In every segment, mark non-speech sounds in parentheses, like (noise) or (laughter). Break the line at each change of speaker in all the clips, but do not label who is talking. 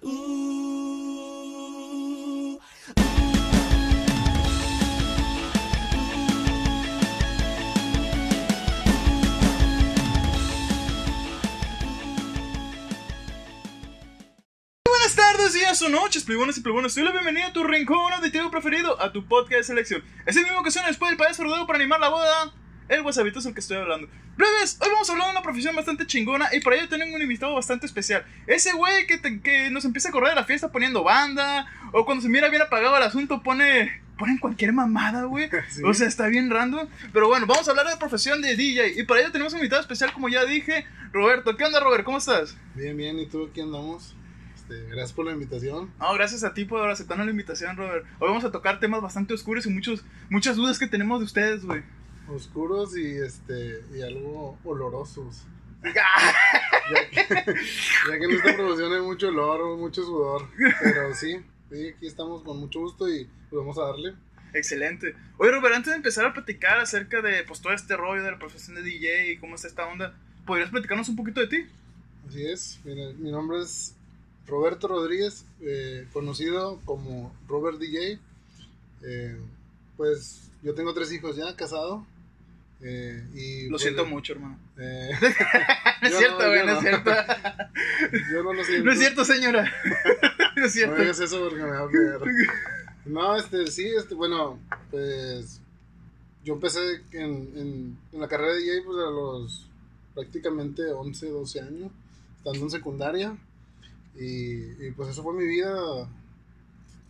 Buenas tardes, días o noches, plibones y plibones. Soy la bienvenida a tu rincón auditivo preferido, a tu podcast de selección. Es el mismo que suena después del payaso rodeo para animar la boda. El WhatsAppito es el que estoy hablando. Plebes, hoy vamos a hablar de una profesión bastante chingona y para ello tengo un invitado bastante especial. Ese güey que, te- que nos empieza a correr de la fiesta poniendo banda, o cuando se mira bien apagado el asunto pone, ponen cualquier mamada, güey. (laughs)
Sí.
O sea, está bien random. Pero bueno, vamos a hablar de la profesión de DJ y para ello tenemos un invitado especial, como ya dije, Roberto. ¿Qué onda, Robert? ¿Cómo estás?
Bien, bien, ¿y tú aquí andamos? Este, gracias por la invitación.
No, gracias a ti por aceptarnos la invitación, Robert. Hoy vamos a tocar temas bastante oscuros y muchos, muchas dudas que tenemos de ustedes, güey.
Oscuros y este y algo olorosos. Ya que, ya que en esta profesión hay mucho olor, mucho sudor. Pero sí, sí, aquí estamos con mucho gusto y pues vamos a darle.
Excelente. Oye, Robert, antes de empezar a platicar acerca de pues, todo este rollo de la profesión de DJ y cómo está esta onda, ¿podrías platicarnos un poquito de ti?
Así es, mira, mi nombre es Roberto Rodríguez, eh, conocido como Robert DJ. Eh, pues yo tengo tres hijos ya, casado. Eh, y
Lo
pues,
siento mucho, hermano.
eh, (laughs)
No es cierto,
no,
güey,
yo
no es
no.
cierto. (laughs)
yo no lo siento.
No es cierto, señora. (laughs) No es
No
cierto.
digas eso porque me va a pegar. No, este, sí, este, bueno, pues yo empecé en, en, en la carrera de DJ pues a los prácticamente 11, 12 años, estando en secundaria. Y, y, pues eso fue mi vida.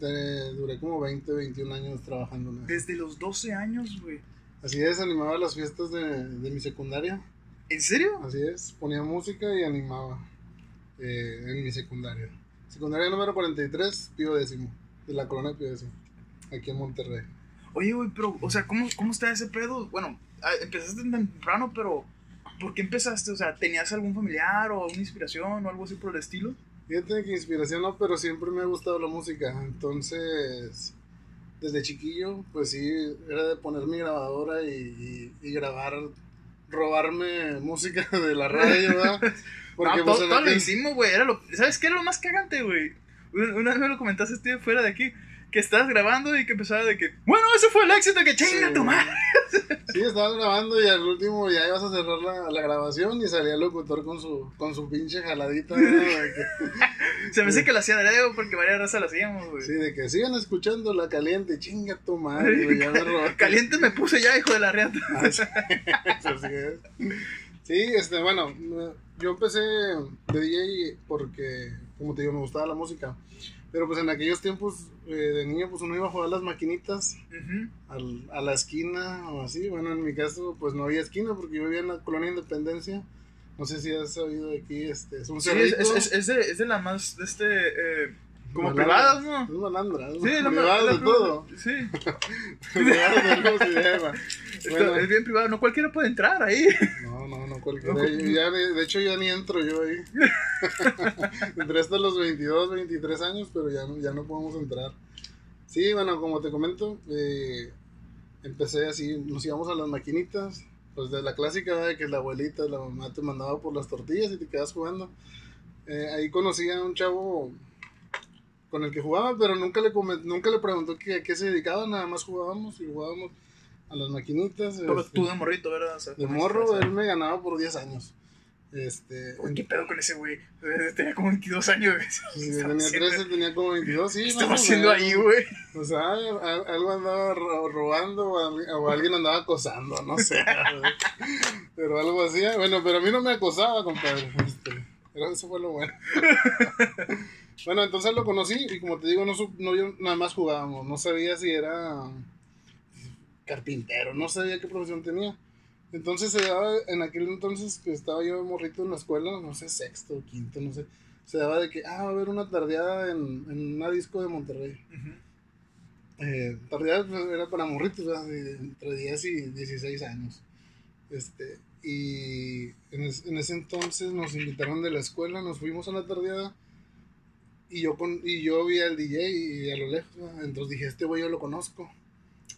Eh, duré como 20, 21 años trabajando en eso.
Desde los 12 años, güey.
Así es, animaba las fiestas de, de mi secundaria.
¿En serio?
Así es, ponía música y animaba eh, en mi secundaria. Secundaria número 43, Pío décimo, de la colonia Pío décimo, aquí en Monterrey.
Oye, güey, pero, o sea, ¿cómo, ¿cómo está ese pedo? Bueno, ah, empezaste tan temprano, pero ¿por qué empezaste? O sea, ¿tenías algún familiar o una inspiración o algo así por el estilo?
Fíjate que inspiración no, pero siempre me ha gustado la música. Entonces, desde chiquillo, pues sí, era de poner mi grabadora y, y- y grabar, robarme música (laughs) de la radio, ¿verdad? (laughs) Porque
no,
pues
todo, todo lo hicimos, güey. Era lo, ¿Sabes qué era lo más cagante, güey? Una, una vez me lo comentaste estoy fuera de aquí. Que estabas grabando y que empezaba de que, bueno, ese fue el éxito, que chinga
Sí.
tu madre. (laughs)
Sí, estaba grabando y al último ya ibas a cerrar la, la grabación y salía el locutor con su, con su pinche jaladita. ¿no? De que- (laughs)
Se me hace que lo hacía de dedo porque varias raza lo hacíamos, güey.
Sí, de que sigan escuchando la caliente, chinga tu madre, güey, ya me. (laughs)
Caliente me puse ya, hijo de la reata.
Así es. Sí, este, bueno, yo empecé de DJ porque, como te digo, me gustaba la música. Pero pues en aquellos tiempos eh, de niño, pues uno iba a jugar las maquinitas al- a la esquina o así. Bueno, en mi caso, pues no había esquina porque yo vivía en la colonia Independencia. No sé si has sabido de aquí, este, es un
Sí, es, es, es de, es de la más, de este, eh, como privadas, ¿no?
Es malandra,
Sí, la (laughs) (laughs)
privado
la-
de todo.
Sí.
Privado de Bueno.
Es bien privado, no cualquiera puede entrar ahí.
No, no, no cualquiera.
No,
ya de, de hecho, ya ni entro yo ahí. (laughs) Entré hasta los 22, 23 años, pero ya, no- ya no podemos entrar. Sí, bueno, como te comento, eh, empecé así, nos íbamos a las maquinitas, pues de la clásica, ¿verdad? que la abuelita, la mamá te mandaba por las tortillas y te quedas jugando. Eh, ahí conocí a un chavo con el que jugaba, pero nunca le, nunca le preguntó que, a qué se dedicaba, nada más jugábamos y jugábamos a las maquinitas.
Pero
este,
tú de morrito, ¿verdad? O sea,
de
¿cómo
morro, él me ganaba por 10 años. Este,
¿Qué pedo con ese güey? Eh, Tenía como 22 años. güey.
si
¿Qué estaba
tenía
haciendo?
13, tenía como 22, sí.
¿Qué estaba haciendo ahí, güey?
O sea, al- algo andaba ro- robando o, al- o alguien andaba acosando, no sé. (laughs) pero algo así. Bueno, pero a mí no me acosaba, compadre. Este, pero eso fue lo bueno. (laughs) bueno, entonces lo conocí y como te digo, no, no yo nada más jugábamos. No sabía si era carpintero, no sabía qué profesión tenía. Entonces se daba, en aquel entonces que estaba yo morrito en la escuela, no sé, sexto o quinto, no sé, se daba de que, ah, va a haber una tardeada en, en una disco de Monterrey.
Ujú.
Eh, tardeada pues, era para morritos, ¿verdad? De entre 10 y 16 años. Este, y en, es- en ese entonces nos invitaron de la escuela, nos fuimos a la tardeada y yo, con, y yo vi al DJ y a lo lejos, entonces dije, este güey yo lo conozco.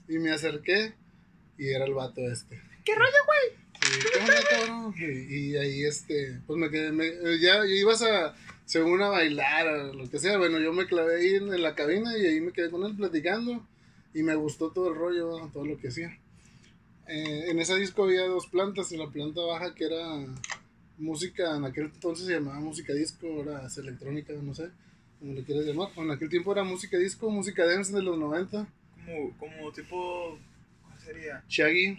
Y me acerqué y era el vato este.
¿Qué rollo, güey?
Y, y ahí, este, pues me quedé, me- ya ibas a, según a bailar, o lo que sea. Bueno, yo me clavé ahí en, en la cabina y ahí me quedé con él platicando y me gustó todo el rollo, todo lo que hacía. Eh, en ese disco había dos plantas, en la planta baja que era música, en aquel entonces se llamaba música disco, ahora es electrónica, no sé, como le quieras llamar. En aquel tiempo era música disco, música dance de los 90,
Como, como tipo. ¿Cuál sería?
Shaggy,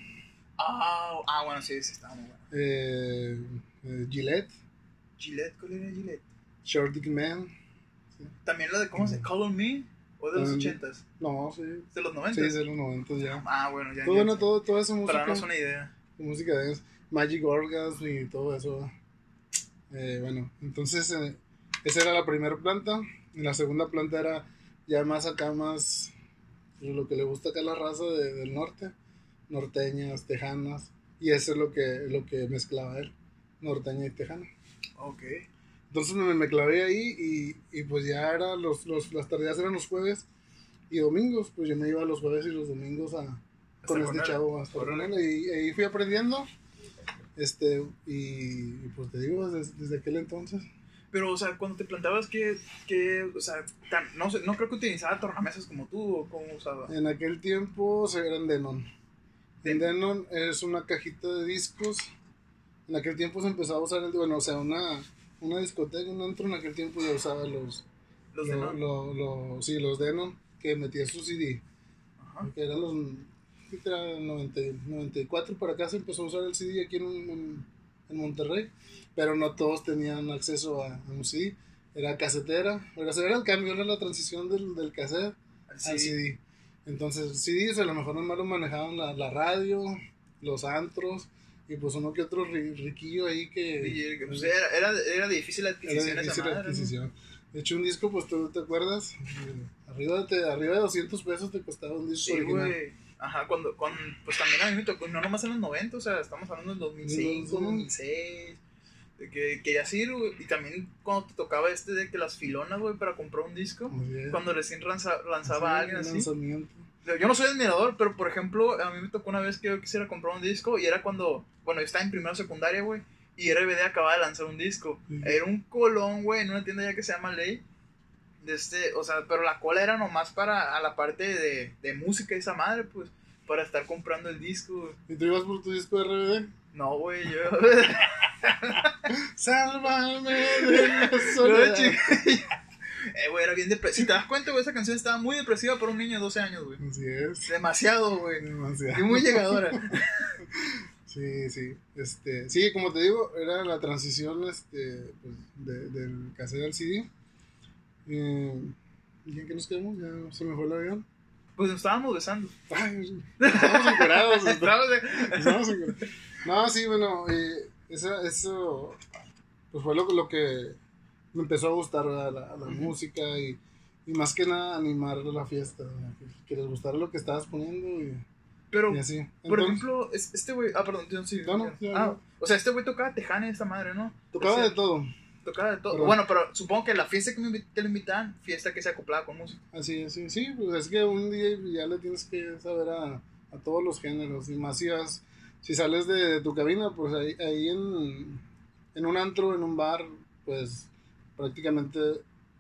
Ah, ah bueno, sí, sí, estaba muy bueno.
eh, eh, Gillette,
Gillette, ¿cuál era Gillette?
Short Dick Man.
También la de ¿cómo se Call on Me? ¿O de los ochentas?
No, sí,
¿De los
sí,
noventas?
de los 90 ya.
Ah, bueno, ya.
Todo,
ya
bueno, todo, toda esa
Para
música.
darnos una idea.
música de Magic Orgasm y todo eso. Eh, bueno, entonces eh, esa era la primera planta. Y la segunda planta era ya más acá, más lo que le gusta acá a la raza de- del norte, norteñas, tejanas. Y eso es lo que, lo que mezclaba él, norteña y tejana.
Ok.
Entonces me, me clavé ahí y, y pues ya era los, los, las tareas eran los jueves y domingos. Pues yo me iba los jueves y los domingos a, con este chavo a estar con él y ahí fui aprendiendo este y, y, pues te digo desde, desde aquel entonces
Pero, o sea, cuando te plantabas que, que o sea, tan- no, no creo que utilizaba tornamesas como tú, o cómo usaba.
en aquel tiempo se eran Denon en Denon es una cajita de discos en aquel tiempo se empezaba a usar el bueno o sea una una discoteca un antro en aquel tiempo ya usaba los
Los
lo-
no.
lo- lo- sí los Denon que metía su CD
Ajá.
que eran los ¿qué era? 90 94 para acá se empezó a usar el CD aquí en, en, en Monterrey, pero no todos tenían acceso a, a un CD, era casetera, era, era el cambio, era la transición del, del cassette al CD. Entonces, CDs a lo mejor nomás lo manejaban la, la radio, los antros, y pues uno que otro ri- riquillo ahí que...
Pues, era, era, era difícil adquisición
la
¿no?
adquisición. De hecho, un disco, pues tú te acuerdas, Eh, arriba, de, arriba de 200 pesos te costaba un disco
Sí,
original.
Ajá, cuando, cuando, pues también a mí me tocó, no nomás en los 90, o sea, estamos hablando del 2005,
Ujú.
2006, de que querías ir, güey, y también cuando te tocaba este de que las filonas, güey, para comprar un disco, cuando recién lanza- lanzaba
Sí,
alguien así. Yo no soy admirador, pero por ejemplo, a mí me tocó una vez que yo quisiera comprar un disco y era cuando, bueno, yo estaba en primera secundaria, güey, y RBD acababa de lanzar un disco. Era un colón, güey, en una tienda ya que se llama Ley. De este, o sea, pero la cola era nomás para a la parte de, de música esa madre, pues, para estar comprando el disco.
¿Y tú ibas por tu disco de RBD?
No, güey, yo. (laughs) (laughs)
Sálvame de la soledad.
eh, güey, era bien depresiva. Si te das cuenta, güey, esa canción estaba muy depresiva para un niño de 12 años, güey.
Así es.
Demasiado, güey.
Demasiado.
Y muy llegadora. (laughs)
Sí, sí. Este, sí, como te digo, era la transición este, pues, de- del cassette al CD. Eh, ¿Y en qué nos quedamos? Ya se me fue el avión.
Pues nos estábamos besando.
Ay. (laughs)
Estábamos de-
Estamos encuerados. No, sí, bueno, eh, esa- eso pues fue lo, lo que me empezó a gustar ¿verdad? la, la música y, y más que nada animar la fiesta, que, que les gustara lo que estabas poniendo y,
Pero,
y así.
por
Entonces,
ejemplo, es- este güey. Ah, perdón, yo sí.
No, no, ya,
ah,
no.
o sea, este güey tocaba tejana esta madre, ¿no?
tocaba
o sea,
de todo.
Tocaba de todo.
Pero-
Bueno, pero supongo que la fiesta que, que lo invitaban, fiesta que se acoplaba con música.
Así, así, sí, pues es que un día ya le tienes que saber a, a todos los géneros, y más si, vas- si sales de, de tu cabina, pues ahí, ahí en, en un antro, en un bar, pues prácticamente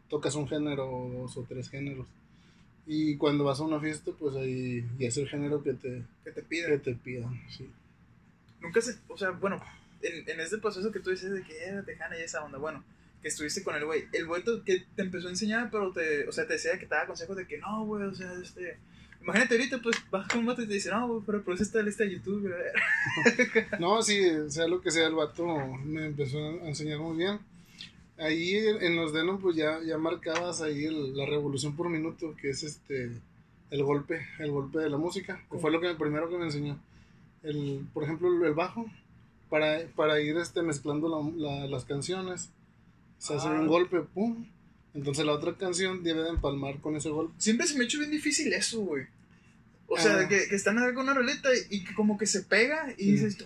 tocas un género o dos o tres géneros. Y cuando vas a una fiesta, pues ahí ya es el género que te,
Que te
que
piden.
te pidan, sí.
Nunca se. O sea, bueno, en, en este proceso que tú dices de que era tejana y esa onda, bueno, que estuviste con el güey. El güey que te empezó a enseñar, pero te. O sea, te decía que te daba consejos de que no, güey, o sea, este. Imagínate ahorita, pues vas con un vato y te dice, no, güey, pero está la lista de YouTube, güey. (laughs)
No, sí, sea lo que sea, el vato me empezó a enseñar muy bien. Ahí en los Denon, pues ya, ya marcabas ahí el- la revolución por minuto, que es este el golpe, el golpe de la música, que fue lo que primero que me enseñó. El, por ejemplo, el bajo, para, para ir este, mezclando la- la- las canciones. Se hace
Ah.
un golpe, pum. Entonces la otra canción debe de empalmar con ese golpe.
Siempre se me ha hecho bien difícil eso, güey. O sea,
Ah.
que, que están acá con una roleta y, que como que se pega y
Sí.
dices, tú.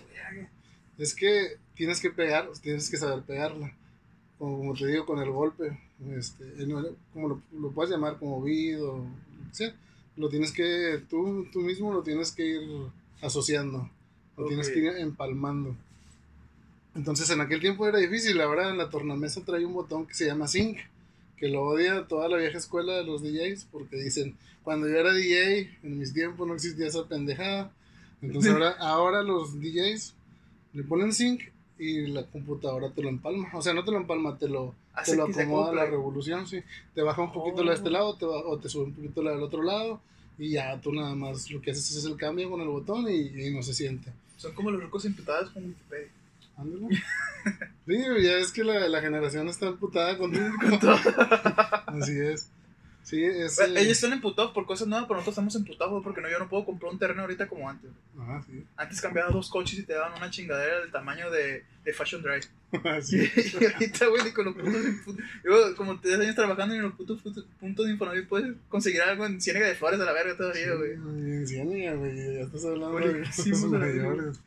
Es que tienes que pegar, tienes que saber pegarla. Como, como te digo, con el golpe. Este, como lo, lo puedes llamar como o sea, Lo tienes que, tú, tú mismo lo tienes que ir asociando. Lo tienes que ir empalmando. Entonces en aquel tiempo era difícil, ahora en la tornamesa trae un botón que se llama Sync, que lo odia toda la vieja escuela de los DJs porque dicen, cuando yo era DJ, en mis tiempos no existía esa pendejada. Entonces (laughs) ahora, ahora los DJs le ponen Sync y la computadora te lo empalma. O sea, no te lo empalma, te lo, te lo acomoda la revolución, sí. Te baja un poquito la de este
Oh.
lado te o te sube un poquito la del otro lado y ya tú nada más lo que haces es el cambio con el botón y, y no se siente.
Son como los ricos imputados con Wikipedia.
Ándale. Sí, ya es que la, la generación está emputada con,
Con todo.
Así es. Sí, es.
Bueno,
eh,
Ellos están emputados por cosas nuevas, pero nosotros estamos emputados porque no, yo no puedo comprar un terreno ahorita como antes.
Ajá, sí.
Antes cambiabas dos coches y te daban una chingadera del tamaño de, de Fashion Drive. (laughs)
Así.
Y (laughs) ahorita, güey, ni con los puntos de infu- Yo, como 10 años trabajando en los putos putos- puntos de Infonavit, puedes conseguir algo en Ciénaga de Flores a la verga todavía, güey.
En Ciénaga, güey, ya estás hablando de
sí,
cosas mayores.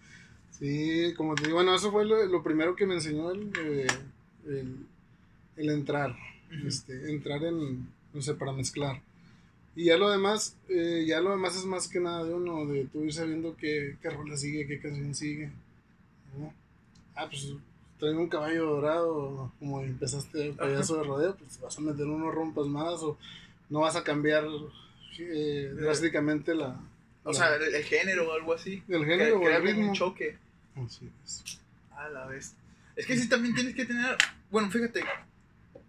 Sí, como te digo, bueno, eso fue lo, lo primero que me enseñó el, eh, el, el entrar, este, entrar en, no sé, para mezclar. Y ya lo demás, eh, ya lo demás es más que nada de uno, de tú ir sabiendo qué, qué rola sigue, qué canción sigue. ¿no? Ah, pues traigo un caballo dorado, como empezaste payaso de rodeo, pues vas a meter unos rompas más o no vas a cambiar eh, drásticamente la,
O
la-
sea, el, el género o algo así.
el
Que
género o
crea
el ritmo.
un choque.
Así es.
A la vez. Es que sí, también tienes que tener. Bueno, fíjate,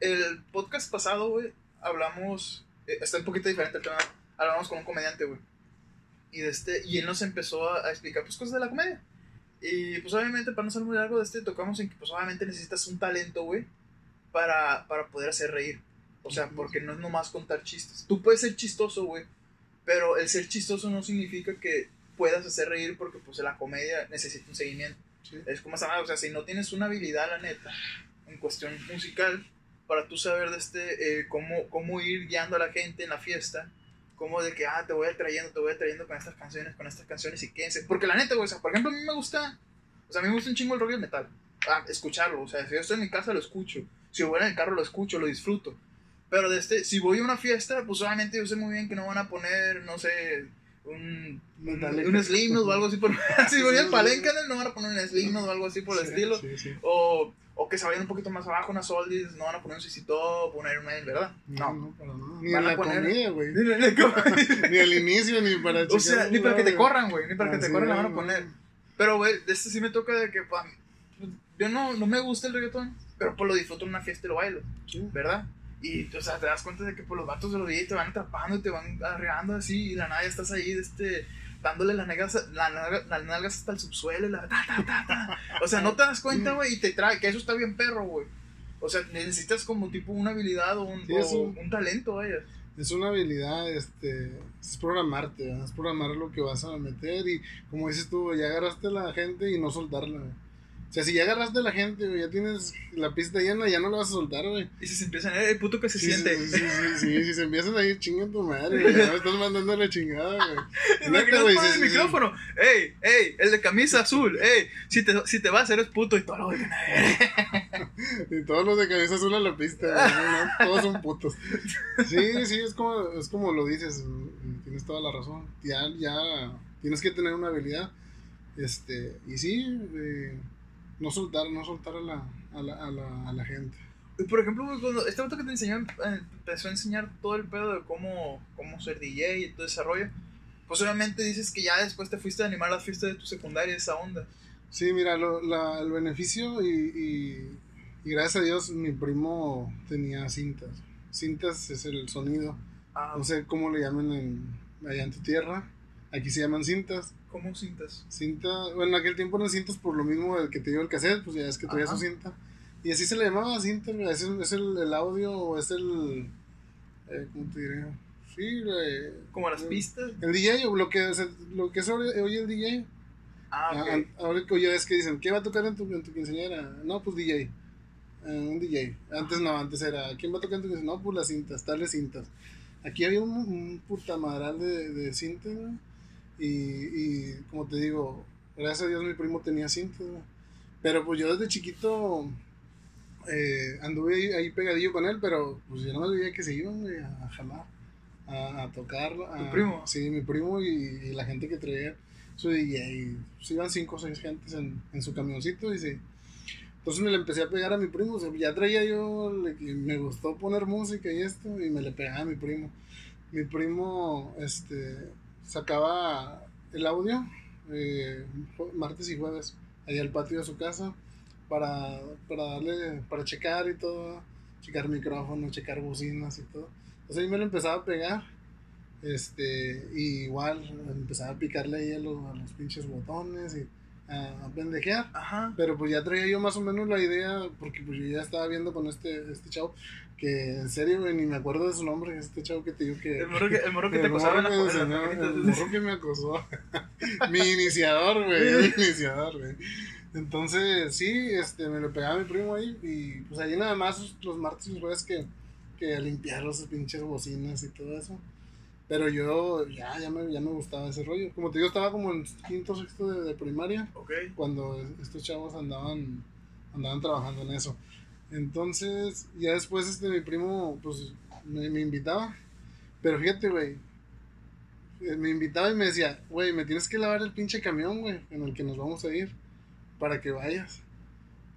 el podcast pasado, güey, hablamos. eh, está un poquito diferente el tema. Hablamos con un comediante, güey. Y, de este, y él nos empezó a, a explicar pues, cosas de la comedia. Y pues obviamente, para no ser muy largo de este, tocamos en que pues obviamente necesitas un talento, güey, para, para poder hacer reír. O sea, porque no es nomás contar chistes. Tú puedes ser chistoso, güey, pero el ser chistoso no significa que puedas hacer reír porque pues la comedia necesita un seguimiento.
Sí.
Es como esa o sea, si no tienes una habilidad, la neta, en cuestión musical, para tú saber de este, eh, cómo, cómo ir guiando a la gente en la fiesta, como de que, ah, te voy atrayendo, te voy atrayendo con estas canciones, con estas canciones y quédense. Porque la neta, güey, o sea, por ejemplo, a mí me gusta, o sea, a mí me gusta un chingo el rock y el metal. Ah, escucharlo, o sea, si yo estoy en mi casa lo escucho, si voy en el carro lo escucho, lo disfruto. Pero de este, si voy a una fiesta, pues obviamente yo sé muy bien que no van a poner, no sé, un, un, Slipknot o algo así. Por, (laughs) si voy al palenque, no van a poner un Slipknot o algo así por el
Sí,
estilo.
sí, sí.
O, o que se vayan un poquito más abajo, unas oldies, no van a poner un CC Top, un Maiden, ¿verdad?
No, no, para nada. Ni
Van
en la
poner-
comida, güey.
o (laughs)
Ni al inicio, ni para
sea,
checar
ni para que te corran, güey, ni para que te
Así
corran la van a poner. Pero, güey, de este sí me toca de que, yo no, no me gusta el reggaetón, pero pues lo disfruto en una fiesta y lo bailo. ¿verdad? Y, o sea, te das cuenta de que pues, los vatos de los DJs te van atrapando y te van arreando así, y la nada ya estás ahí, este, dándole las nalgas, la nalga- las nalgas hasta el subsuelo, y la ta, ta, ta. O sea, no te das cuenta, güey, y te trae, que eso está bien perro, güey. O sea, necesitas como tipo una habilidad o un,
Sí,
o
es un-
un talento, vaya.
Es una habilidad, este, es programarte, ¿verdad? es programar lo que vas a meter y como dices tú, ya agarraste a la gente y no soltarla, güey. O sea, si ya agarraste a la gente, güey, ya tienes la pista llena, ya no la vas a soltar, güey.
Y si se empiezan, eh, el puto que se
Sí,
siente.
Sí, sí, sí, si se empiezan a ir chingan tu madre, güey, ya me estás mandando a la chingada, güey. (laughs)
Imaginas
Neta, güey,
el micrófono. Ey, ey, el de camisa azul. Ey, si te, si te vas, eres puto y todo lo que (laughs)
Y todos los de cabeza azul a la pista, güey, ¿no? todos son putos. Sí, sí, es como, es como lo dices, mm, tienes toda la razón. Ya, ya tienes que tener una habilidad. Este, y sí, eh, no soltar, no soltar a la, a la, a la, a la gente.
Y, Por ejemplo, cuando este vato que te enseñó eh, empezó a enseñar todo el pedo de cómo, cómo ser DJ y todo ese rollo, pues obviamente dices que ya después te fuiste a animar las fiestas de tu secundaria, esa onda.
Sí, mira, lo, la, el beneficio y, y, y gracias a Dios mi primo tenía cintas. Cintas es el sonido.
Ah,
No sé cómo le llaman en, allá en tu tierra. Aquí se llaman cintas.
¿cómo cintas?
Cinta, bueno, en aquel tiempo eran cintas por lo mismo del que te dio el cassette, pues ya es que traía su cinta. Y así se le llamaba cinta, es, el, es el, el audio o es el. Eh, ¿Cómo te diré? Sí, eh,
Como las
el-
pistas.
El DJ, o lo que, o sea, lo que es hoy hoy el DJ.
Ah,
Ah,
ok.
an- ahora que oye, es que dicen, ¿qué va a tocar en tu, en tu quinceañera? No, pues DJ. Eh, un DJ. Antes no, antes era, ¿quién va a tocar en tu quinceañera? No, pues las cintas, tales cintas. Aquí había un, un puta madral de, de cintas, güey. Y, y como te digo, gracias a Dios mi primo tenía cintas, güey. Pero pues yo desde chiquito eh, anduve ahí, ahí pegadillo con él, pero pues yo no me veía que se iban a, a jalar, a, a tocar. a-
¿Tu primo?
Sí, mi primo y, y la gente que traía su DJ. Y, pues, iban cinco o seis gentes en, en su camioncito y se, Entonces me le empecé a pegar a mi primo. O sea, ya traía yo, le- me gustó poner música y esto, y me le pegaba a mi primo. Mi primo, este, sacaba el audio eh, martes y jueves, allá al patio de su casa, para, para darle, para checar y todo, checar micrófono, checar bocinas y todo. Entonces ahí me lo empezaba a pegar. Este, y igual empezaba a picarle ahí a los, a los pinches botones y a, a pendejear.
Ajá.
Pero pues ya traía yo más o menos la idea, porque pues yo ya estaba viendo con este, este chavo, que en serio, güey, ni me acuerdo de su nombre, este chavo que te digo que...
El morro que, el morro que (laughs) te
el
acosaba en la las
el morro que me acosó. (laughs) mi iniciador, güey, mi (laughs) iniciador, güey. Entonces, sí, este, me lo pegaba mi primo ahí, y pues ahí nada más los martes y jueves que, que limpiar los pinches bocinas y todo eso. Pero yo ya, ya, me, ya me gustaba ese rollo. Como te digo, estaba como en quinto, sexto de, de primaria
Ok.
cuando estos chavos andaban andaban trabajando en eso. Entonces, ya después este mi primo pues me, me invitaba. Pero fíjate, güey. eh, Me invitaba y me decía, güey, me tienes que lavar el pinche camión, güey, en el que nos vamos a ir. Para que vayas.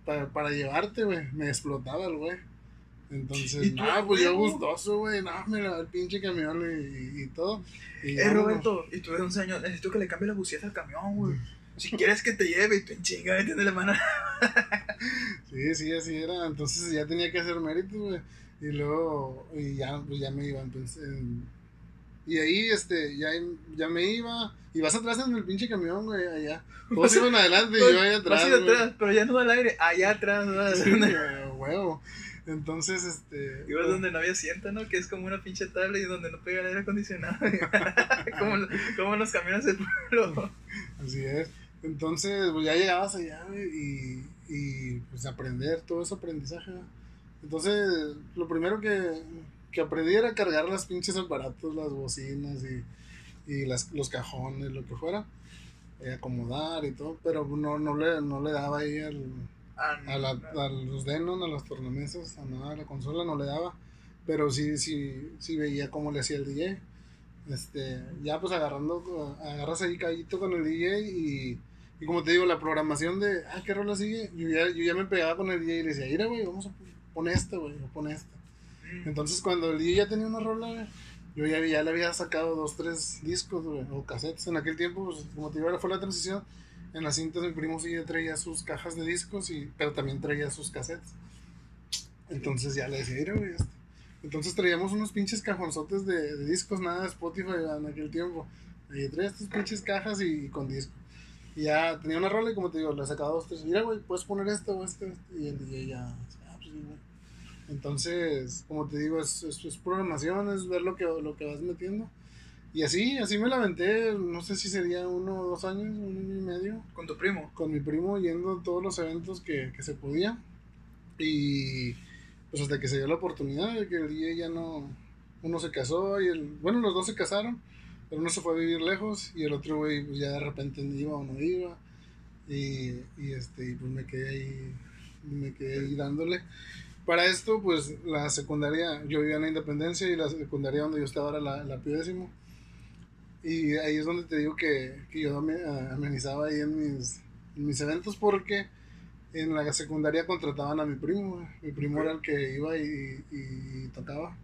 Para, para llevarte, güey. Me explotaba el güey. Entonces,
¿Y tú,
no, pues yo gustoso, güey. No, me el pinche camión y, y, y todo. Y
Eh. Roberto, y tú de 11 años, necesito que le cambie las bucías al camión, güey. Si quieres que te lleve, y tú en chinga, metiéndole mano. (laughs)
Sí, sí, así era. Entonces ya tenía que hacer méritos, güey. Y luego, y ya, pues ya me iban. Pues, en- y ahí, este, ya, ya me iba. Y vas atrás en el pinche camión, güey, allá. (laughs) Todos iban adelante y yo ahí atrás.
Vas atrás, pero ya no da el aire. Allá atrás, ¿no?
Sí, (laughs) huevo. Entonces, este.
Ibas donde no había asiento, ¿no? Que es como una pinche tabla y donde no pega el aire acondicionado. (laughs) como, como los camiones del pueblo.
Así es. Entonces, pues ya llegabas allá, y, y pues aprender, todo ese aprendizaje. Entonces, lo primero que, que aprendí era cargar las pinches aparatos, las bocinas y, y las, los cajones, lo que fuera, eh, acomodar y todo, pero no, no, le, no le daba ahí al, a, la, a los Denon, a los tornamesas, a nada, la consola no le daba, pero sí, sí, sí veía cómo le hacía el DJ. Este, ya pues agarrando, agarras ahí callito con el DJ y, y como te digo, la programación de, ah, ¿qué rola sigue? Yo ya, yo ya me pegaba con el DJ y le decía, mira, güey, vamos a poner esta, güey, pon esta.
Mm.
Entonces cuando el DJ ya tenía una rola, yo ya, ya le había sacado dos, tres discos, güey, o cassettes. En aquel tiempo, pues, como te digo, fue la transición. En las cintas mi primo sí traía sus cajas de discos, y, pero también traía sus cassettes. Entonces ya le decía, mira, güey, esto". Entonces traíamos unos pinches cajonzotes de, de discos, nada de Spotify en aquel tiempo. Y traía estas pinches cajas y, y con discos. Y ya tenía una rola y como te digo, le sacaba dos, tres. Mira, güey, puedes poner esto o esto. esto", Y el DJ ya, ah, pues güey. Entonces, como te digo, es, es, es programación, es ver lo que, lo que vas metiendo. Y así, así me la aventé, no sé si sería uno o dos años, un año y medio,
Con tu primo.
con mi primo yendo a todos los eventos que, que se podía. Y pues hasta que se dio la oportunidad de que el DJ ya no, uno se casó y el, bueno, los dos se casaron, pero uno se fue a vivir lejos y el otro güey pues ya de repente iba o no iba. Y, y este, y pues me quedé ahí, me quedé ahí dándole. Para esto, pues la secundaria, yo vivía en la Independencia y la secundaria donde yo estaba era la, la Pío Décimo. Y ahí es donde te digo que, que yo ame- amenizaba ahí en mis, en mis eventos porque en la secundaria contrataban a mi primo. Mi primo era el que iba y, y tocaba.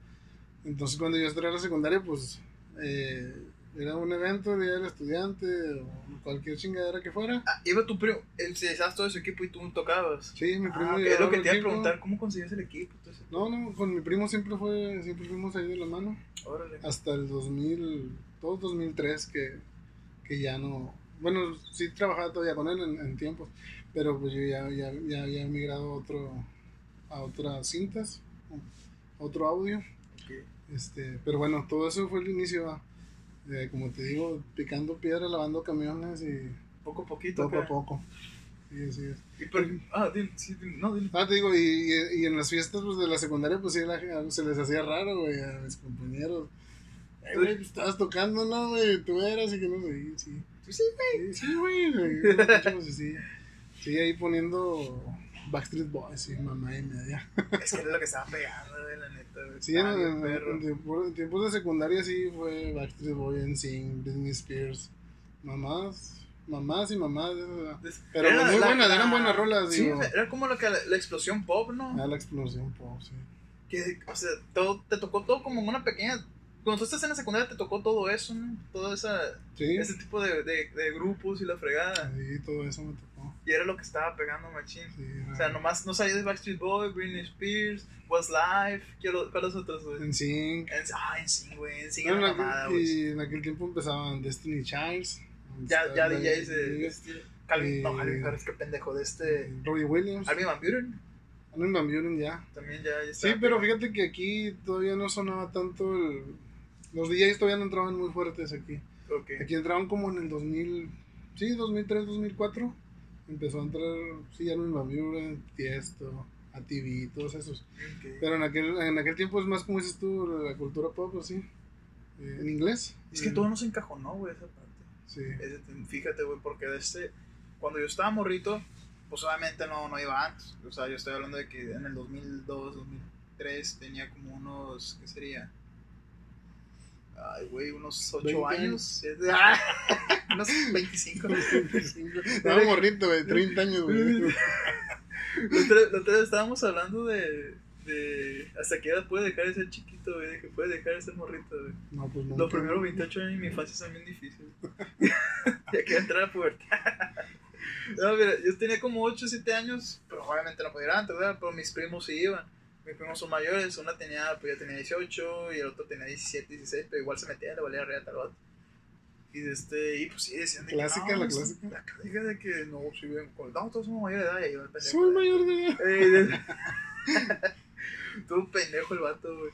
Entonces cuando yo entré a la secundaria, pues eh, era un evento, el día del estudiante o cualquier chingadera que fuera.
Ah, iba tu primo. Él se todo su equipo y tú tocabas.
Sí, mi primo
Ah, es lo que te iba a preguntar. ¿Cómo consigues el equipo? Entonces,
No, no, con mi primo siempre fue, siempre fuimos ahí de la mano.
órale.
hasta el 2000, todo 2003 que, que ya no, bueno, sí trabajaba todavía con él en, en tiempos, pero pues yo ya, ya, ya había migrado a, otro, a otras cintas, a otro audio, este, pero bueno, todo eso fue el inicio. Eh, como te digo, picando piedra, lavando camiones y
Poco a poquito.
poco a poco. Sí.
Y por- ah, dile, sí, dile, no, dile.
Ah, te digo, y, y, y en las fiestas pues, de la secundaria, pues sí, la- se les hacía raro, güey, a mis compañeros. Güey, pues, estabas tocando, ¿no, güey? Tú eras y que no sé, sí.
Sí, sí,
Sí, sí, güey, güey. Pinches, sí. Sí, ahí poniendo Backstreet Boys y mamá y media.
Es que era lo que estaba pegando, güey, la neta. güey.
Sí, en,
bien
en- en tiempo- tiempos de secundaria sí fue Backstreet Boys, NSYNC, Britney Spears. Mamás, mamás y mamás. Pero
era
muy
la-
buenas,
la-
eran buenas rolas,
Sí,
digo.
era como la, que, la explosión pop, ¿no?
Ah, la explosión, pop, sí.
Que, o sea, todo, te tocó todo como en una pequeña... Cuando tú estás en la secundaria te tocó todo eso, ¿no? Todo esa,
Sí,
ese tipo de, de, de grupos y la fregada.
sí, todo eso me tocó.
Y era lo que estaba pegando machín.
Sí,
O sea, nomás no salía de Backstreet Boy, Britney Spears, ¿qué lo- ¿cuáles otros, güey?
En Sync.
Ah, en sí, güey, en sí
Bueno,
era mamada, güey.
y en aquel tiempo empezaban Destiny Childs.
Ya, ya DJs de. Calvin, no,
Eh,
Calvin Harris, qué pendejo, de este...
Robbie Williams.
Armin Van Buren,
Armin Van Buren ya.
también ya, ya
Sí,
estaba
pero fíjate que aquí todavía no sonaba tanto el... Los DJs todavía no entraban muy fuertes aquí. Aquí entraban como en el 2000... Sí, 2003, 2004. Empezó a entrar, sí, Armin Van Buren, Tiesto, ATV, todos esos. Pero en aquel, en aquel tiempo es más como dices tú, la cultura pop, así. eh, en inglés.
Es que
Eh,
todo no se encajonó, güey, esa parte.
Sí.
Ese- fíjate, güey, porque de este... Cuando yo estaba morrito, pues obviamente no, no iba antes. O sea, yo estoy hablando de que en el 2002, 2003 tenía como unos... ¿Qué sería? Ay, güey, unos 8
20
años. Ah, unos 25.
Estaba morrito, güey, 30 años, güey.
La otra, vez estábamos hablando de, de hasta qué edad puede dejar de ser chiquito, güey, de que puede dejar de ser morrito, güey.
No, pues no.
Los primeros 28 años de mi infancia son bien difíciles. (laughs) ya quería entrar a la pubertad. (laughs) no, mira, yo tenía como 8 o 7 años, pero obviamente no podía ir antes, ¿verdad? Pero mis primos sí iban. Mis primos son mayores, una tenía, pues ya tenía 18 y el otro tenía 17, 16, pero igual se metía, le valía reata al vato. Y, este, y pues sí, decían de
Clásica,
que no,
la
es-
clásica.
La clásica de que no, si ven, no, todos somos mayores de edad y va el pendejo.
Soy mayor de edad.
De- (laughs) Todo un pendejo el vato, güey.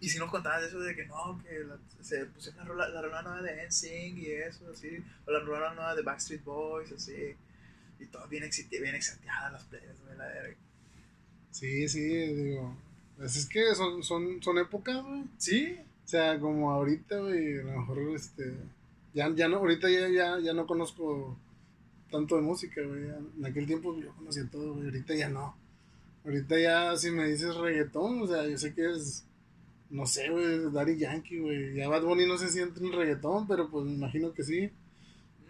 Y si nos contaban eso de que no, que la- se pusieron la rola, la rola nueva de NSYNC y eso, así. O la rola nueva de Backstreet Boys, así. Y todo bien, exciti- bien exateadas las playas, güey, la verga.
Sí, sí, digo. Pues es que son, son, son épocas, güey.
¿Sí?
O sea, como ahorita, güey, a lo mejor, este. Ya, ya no, ahorita ya, ya, ya no conozco tanto de música, güey. En aquel tiempo yo conocía todo, güey. Ahorita ya no. Ahorita ya, si me dices reggaetón, o sea, yo sé que es. No sé, güey, Daddy Yankee, güey. Ya Bad Bunny no sé si entra en reggaetón, pero pues me imagino que sí.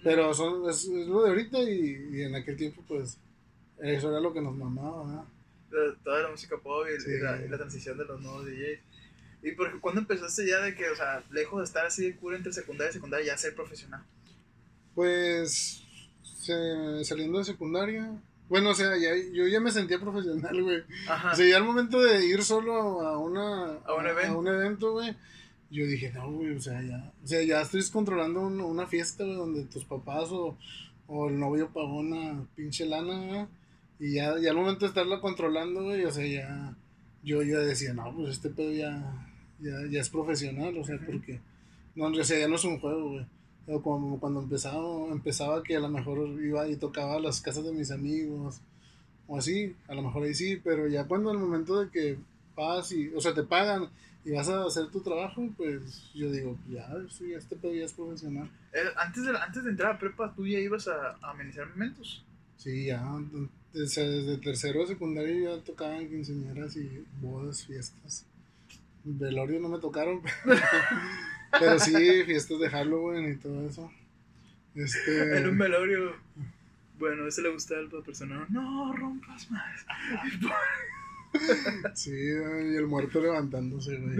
Pero son, es, es lo de ahorita y, y en aquel tiempo, pues. Eso era lo que nos mamaba, ¿verdad?
Toda la música pop y,
Sí.
y la, y la transición de los nuevos DJs. ¿Y por cuándo empezaste ya de que, o sea, lejos de estar así de cura entre secundaria y secundaria, ya ser profesional?
Pues se- saliendo de secundaria. Bueno, o sea, ya, yo ya me sentía profesional, güey.
Ajá.
O sea, ya al momento de ir solo a una
A un evento.
un evento, güey, yo dije, no, güey, o sea, ya, o sea, ya estoy controlando un- una fiesta, güey, donde tus papás o, o el novio pagó una pinche lana, güey, y ya, ya al momento de estarla controlando, güey, o sea, ya, yo ya decía, no, pues este pedo ya, ya, ya es profesional, o sea, porque, no, o sea, ya no es un juego, güey. O como cuando empezaba, empezaba que a lo mejor iba y tocaba las casas de mis amigos, o así, a lo mejor ahí sí, pero ya cuando al momento de que vas y, o sea, te pagan y vas a hacer tu trabajo, pues yo digo, ya, sí, este pedo ya es profesional.
Eh, Antes de, antes de entrar a prepa, tú ya ibas a, a amenizar momentos.
Sí, ya, desde, desde tercero de secundaria ya tocaban quinceañeras y bodas, fiestas. Velorio no me tocaron, (laughs) pero sí, fiestas de Halloween y todo eso. Este, (laughs)
En un velorio. Bueno, ese le gusta al personal. No rompas más. (laughs)
sí, y el muerto levantándose, güey.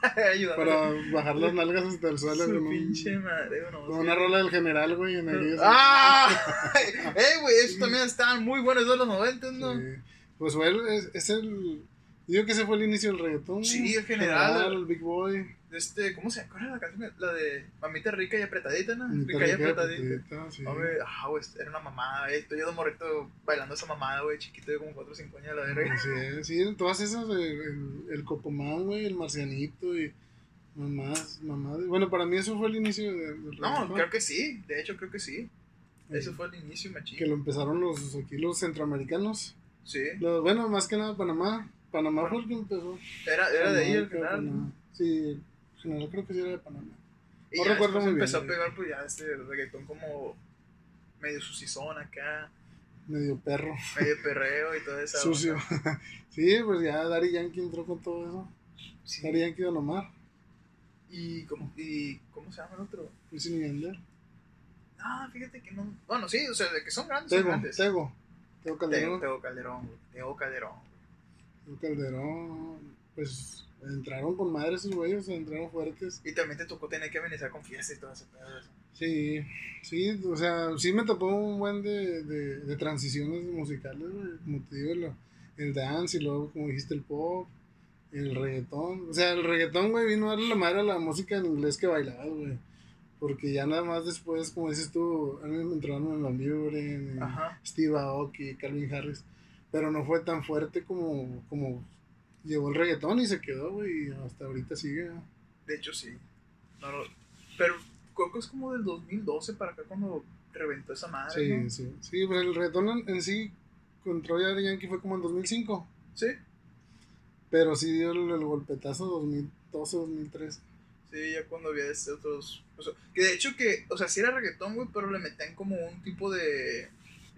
Para, (laughs)
Ayúdame.
para bajar las nalgas hasta el suelo
Su
con, un-
pinche madre, bueno,
con
sí.
una rola del general, güey, en
¡Ah! (laughs) ¡Eh, güey! Estos también estaban muy buenos de los 90, ¿no?
Sí. Pues el, es, es el. Digo que ese fue el inicio del reggaetón.
Sí, el general.
el Big Boy.
Este, ¿cómo se era la canción? La de Mamita rica y apretadita, ¿no? Rica y apretadita.
sí.
Hombre, ah, güey, era una mamada, eh. Estoy yo de morrito bailando esa mamada, güey, chiquito de como 4 o 5 años, la verga.
Sí, sí, todas esas, el, el, el Cocomán, güey, el Marcianito y mamás, mamás. Bueno, para mí eso fue el inicio de- del
No,
reggaetón.
creo que sí, de hecho creo que sí. Eso fue el inicio, machín.
Que lo empezaron los, aquí los centroamericanos.
Sí,
Los- bueno, más que nada Panamá. Panamá fue el que empezó.
era, era de ahí el general.
Panamá. Sí, general creo que sí era de Panamá.
Y
No
ya
recuerdo muy
empezó
bien,
a pegar, pues ya este reggaetón como medio susizón acá,
Medio perro.
medio perreo y toda esa.
Sucio. (laughs) sí, pues ya Daddy Yankee entró con todo eso.
Sí.
Daddy Yankee Don Omar.
Y, como, y, ¿cómo se llama el otro?
Wisin y Yandel.
Ah, fíjate que no. Bueno, sí, o sea, de que son grandes, son
Tego,
grandes.
Tego. Tego Calderón.
Teo Calderón, güey. Teo Calderón.
Tego Calderón. Pues entraron con madre esos güeyes, entraron fuertes.
Y también te tocó tener que amenizar con fiesta y todo ese pedo.
Sí, sí, o sea, sí me tocó un buen de, de, de transiciones musicales, güey. Como te digo, lo- el dance y luego, como dijiste, el pop, el reggaetón. O sea, el reggaetón, güey, vino a darle la madre a la música en inglés que bailaba, güey. Porque ya nada más después, como dices tú, a mí me entraron en Van Buren, en. Steve Aoki, Calvin Harris. Pero no fue tan fuerte como, como llegó el reggaetón y se quedó, güey. y Hasta ahorita sigue. ¿no?
De hecho, sí. No, pero creo que es como del 2012 para acá cuando reventó esa madre.
Sí, sí. Sí, pues el reggaetón en, sí contra Daddy Yankee fue como en 2005.
Sí.
Pero sí dio el, el golpetazo 2012, 2013.
Sí, ya cuando había este otros. o sea, que de hecho que, o sea, sí era reggaetón, güey, pero le metían como un tipo de,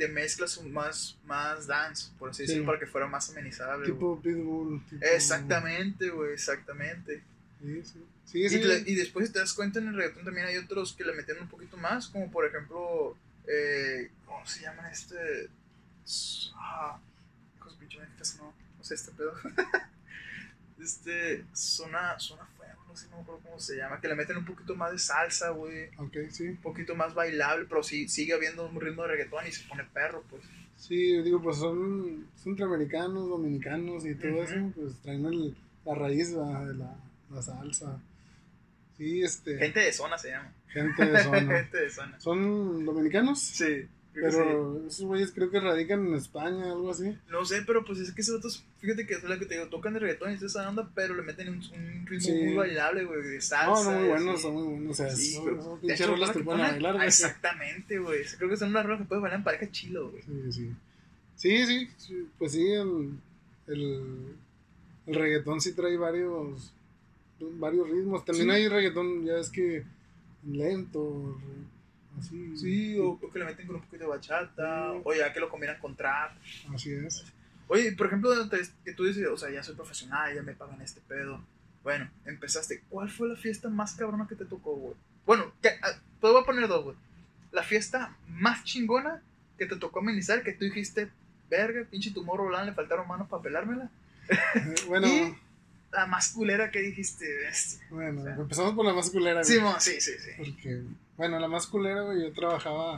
de mezclas más, más dance, por así
Sí.
decirlo, para que fuera más amenizable.
Tipo Pitbull. Tipo...
Exactamente, güey, exactamente.
Sí, sí. Sí,
Y,
sí.
te- y después, si te das cuenta, en el reggaetón también hay otros que le metían un poquito más, como por ejemplo, eh, ¿cómo se llaman este? Ah, hijos pinche no, no sé este pedo. (laughs) este, zona, zona no sé, no cómo se llama, que le meten un poquito más de salsa, güey,
Ok, sí.
un poquito más bailable, pero sí, sigue habiendo un ritmo de reggaetón y se pone perro, pues.
Sí, digo, pues son centroamericanos, dominicanos y todo eso, pues traen el- la raíz de la, la salsa. Sí, este.
Gente de zona se llama.
gente de zona. (laughs)
Gente de zona.
¿Son dominicanos?
Sí. Sí.
Pero esos güeyes creo que radican en España, algo así.
No sé, pero pues es que esos otros, fíjate que es lo que te digo, tocan de reggaetón y esa onda, pero le meten un, un ritmo
Sí.
muy bailable, güey, de salsa.
No, no, muy buenos, son muy buenos. O sea,
Sí,
son, pinches rolas que
que
pueden
ponen-
bailar,
ah,
güey.
Exactamente, güey. Creo que son unas rolas que puedes bailar en pareja chilo, güey.
sí, sí. Sí, sí, sí, pues sí, el, el, el reggaetón sí trae varios, varios ritmos. También hay reggaetón, ya es que lento, así.
Sí, o, o que le meten con un poquito de bachata,
Sí.
o ya que lo combinan con trap.
Así es.
Oye, por ejemplo, que tú dices, o sea, ya soy profesional, ya me pagan este pedo. Bueno, empezaste. ¿Cuál fue la fiesta más cabrona que te tocó, güey? Bueno, que, ah, te voy a poner dos, güey. La fiesta más chingona que te tocó amenizar, que tú dijiste, verga, pinche tumor Roland, le faltaron manos para pelármela.
bueno, (laughs)
Y- La más culera que dijiste, bestia.
bueno,
o sea.
empezamos por la más culera.
Sí, sí, sí, sí.
Porque, bueno, la más culera, güey, yo trabajaba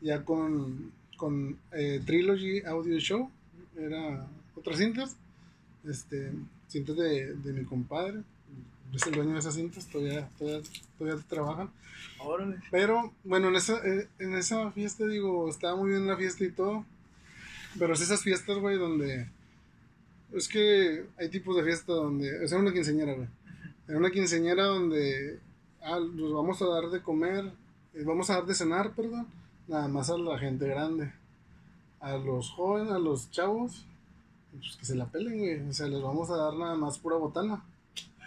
ya con, con eh, Trilogy Audio Show, era otras cintas, este, cintas de, de mi compadre, es el dueño de esas cintas, todavía, todavía, todavía trabajan.
Órale.
Pero, bueno, en esa, eh, en esa fiesta, digo, estaba muy bien la fiesta y todo, pero es esas fiestas, güey, donde, es que hay tipos de fiesta donde, es una quinceañera, güey. En una quinceañera donde ah, los vamos a dar de comer, eh, vamos a dar de cenar, perdón, nada más a la gente grande. A los jóvenes, a los chavos, pues que se la pelen, güey. O sea, les vamos a dar nada más pura botana.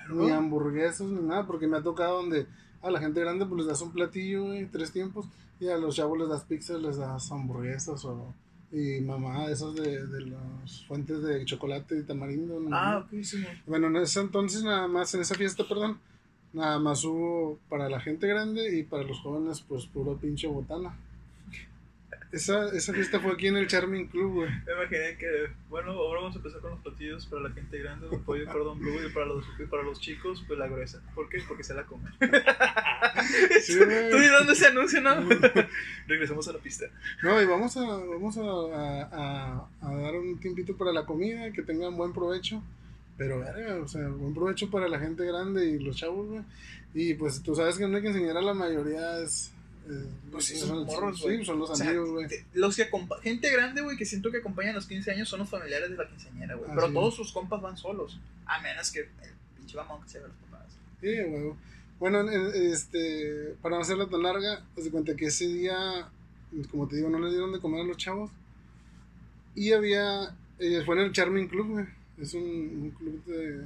Ni hamburguesas, ni nada, porque me ha tocado donde a la gente grande pues les das un platillo, güey, tres tiempos, y a los chavos les das pizzas, les das hamburguesas o... Y mamá, esas de, de las fuentes de chocolate y tamarindo. ¿no?
Ah, ok, sí.
Bueno, en ese entonces nada más, en esa fiesta, perdón, nada más hubo para la gente grande y para los jóvenes, pues puro pinche botana. Esa, esa fiesta fue aquí en el Charming Club, güey.
Me imaginé que, bueno, ahora vamos a empezar con los platillos para la gente grande, un pollo cordón blue y para los, y para los chicos, pues la gruesa. ¿Por qué? Porque se la comen. (laughs) Estoy dando ese anuncio, ¿no? Regresamos a la pista.
No, y vamos a, vamos a, a- a- dar un tiempito para la comida, que tengan buen provecho. Pero, verga, o sea, buen provecho para la gente grande y los chavos, güey. Y pues tú sabes que no hay que enseñar a la mayoría es... eh,
Pues sí, son morros,
Sí, son los
O sea,
amigos, güey.
Los que gente grande, güey, que siento que acompañan a los 15 años son los familiares de la quinceañera, güey.
Ah,
Pero todos sus compas van solos. A menos que el pinche mamón que se ve los papás.
Sí, güey. Bueno, en- este, para no hacerla tan larga, haz de cuenta que ese día, como te digo, no le dieron de comer a los chavos. Y había, eh, fue en el Charming Club, güey. Es un, un club de,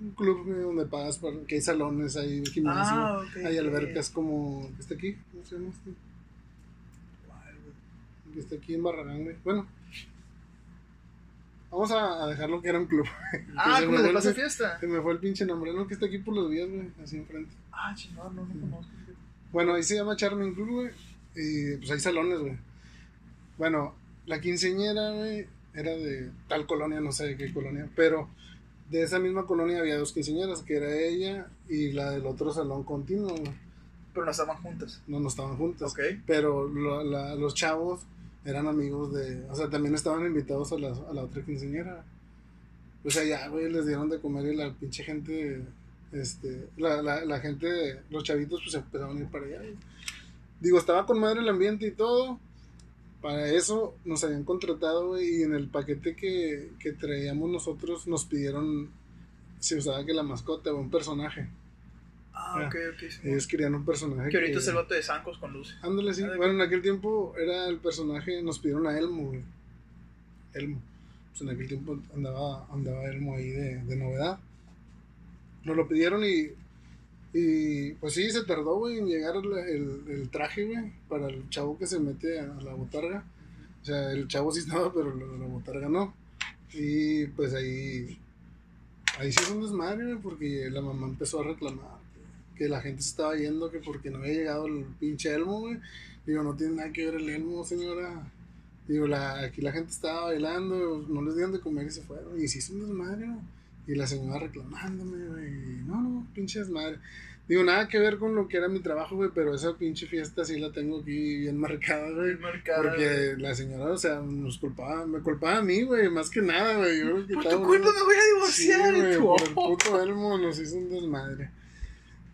un club güey, donde pagas, para, que hay salones, hay gimnasio,
Ah, ok.
hay albercas como, que está aquí, ¿cómo se llama este?
¿Cuál, güey?
Que está aquí en Barragán, güey. Bueno. Vamos a, dejarlo que era un club. (laughs)
Ah, como de Plaza Fiesta.
Se me fue el pinche nombre, no, que está aquí por los vías, güey, así enfrente.
Ah, chingón, no, no conozco.
Bueno, ahí se llama Charming Club, güey. Y pues hay salones, güey. Bueno, la quinceñera, güey, era de tal colonia, no sé de qué colonia, pero de esa misma colonia había dos quinceñeras, que era ella y la del otro salón continuo, güey.
Pero no estaban juntas.
No, no estaban juntas.
Ok.
Pero lo- la- los chavos eran amigos de. O sea, también estaban invitados a la, a la otra quinceañera. O sea, ya, güey, les dieron de comer y la pinche gente. Este. La, la, la gente. Los chavitos, pues se empezaron a ir para allá. Digo, estaba con madre el ambiente y todo. Para eso nos habían contratado, güey, y en el paquete que, que traíamos nosotros nos pidieron si usaba que la mascota o un personaje.
Ah,
Ya.
ok, ok. sí.
Ellos querían un personaje.
que ahorita es el vato de Zancos con luces.
Ándale, sí.
Ah,
Bueno, en aquel tiempo era el personaje, nos pidieron a Elmo, güey. Elmo. Pues en aquel tiempo andaba, andaba Elmo ahí de, de novedad. Nos lo pidieron y, y pues sí, se tardó, güey, en llegar el, el- el traje, güey, para el chavo que se mete a, la botarga. O sea, el chavo sí estaba, pero la, la botarga no. Y pues ahí, ahí sí es un desmadre, güey, porque la mamá empezó a reclamar que la gente se estaba yendo que porque no había llegado el pinche Elmo, güey. Digo, no tiene nada que ver el Elmo, señora. Digo, la, aquí la gente estaba bailando, no les dieron de comer y se fueron. Y sí es un desmadre, güey. Y la señora reclamándome, güey. No, no, pinche desmadre. Digo, nada que ver con lo que era mi trabajo, güey, pero esa pinche fiesta sí la tengo aquí bien marcada, güey.
El mercado.
Porque la señora, o sea, nos culpaba, me culpaba a mí, güey, más que nada, güey. Yo
Por tu culpa me voy a
Sí,
divorciar.
güey,
y tú,
por el puto Elmo nos hizo un desmadre.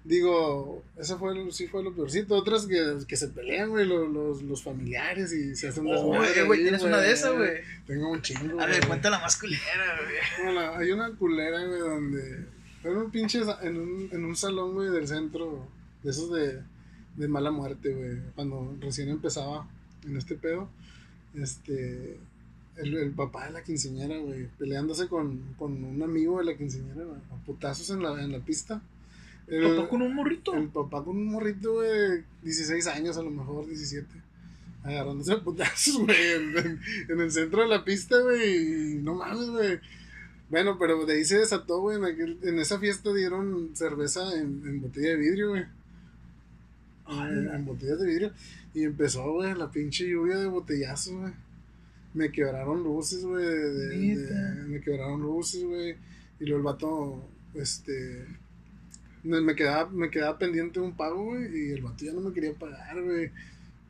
Digo, eso fue, lo- sí fue lo peorcito. Otras que, que se pelean, güey, los, los, los familiares y se hacen
Oh, güey,
ahí,
tienes una de esas, güey.
Tengo un chingo,
A ver, cuenta la más culera, güey.
Bueno, hay una culera, güey, donde. Era un pinche. En un, en un salón, güey, del centro. De esos de, de mala muerte, güey. Cuando recién empezaba en este pedo. Este. El, el papá de la quinceñera, güey. Peleándose con, con un amigo de la quinceñera, güey. A putazos en la, en la pista. El,
Papá con un morrito.
el papá con un morrito, güey. 16 años, a lo mejor 17. Agarrándose a putazos, güey. En, el centro de la pista, güey. y No mames, güey. Bueno, pero de ahí se desató, güey. En, aquel- en esa fiesta dieron cerveza en, en botella de vidrio, güey. En, en botellas de vidrio. Y empezó, güey, la pinche lluvia de botellazos, güey. Me quebraron luces, güey. de- de- de- me quebraron luces, güey. Y luego el vato, este. Me me quedaba, me quedaba pendiente un pago, güey. Y el vato ya no me quería pagar, güey.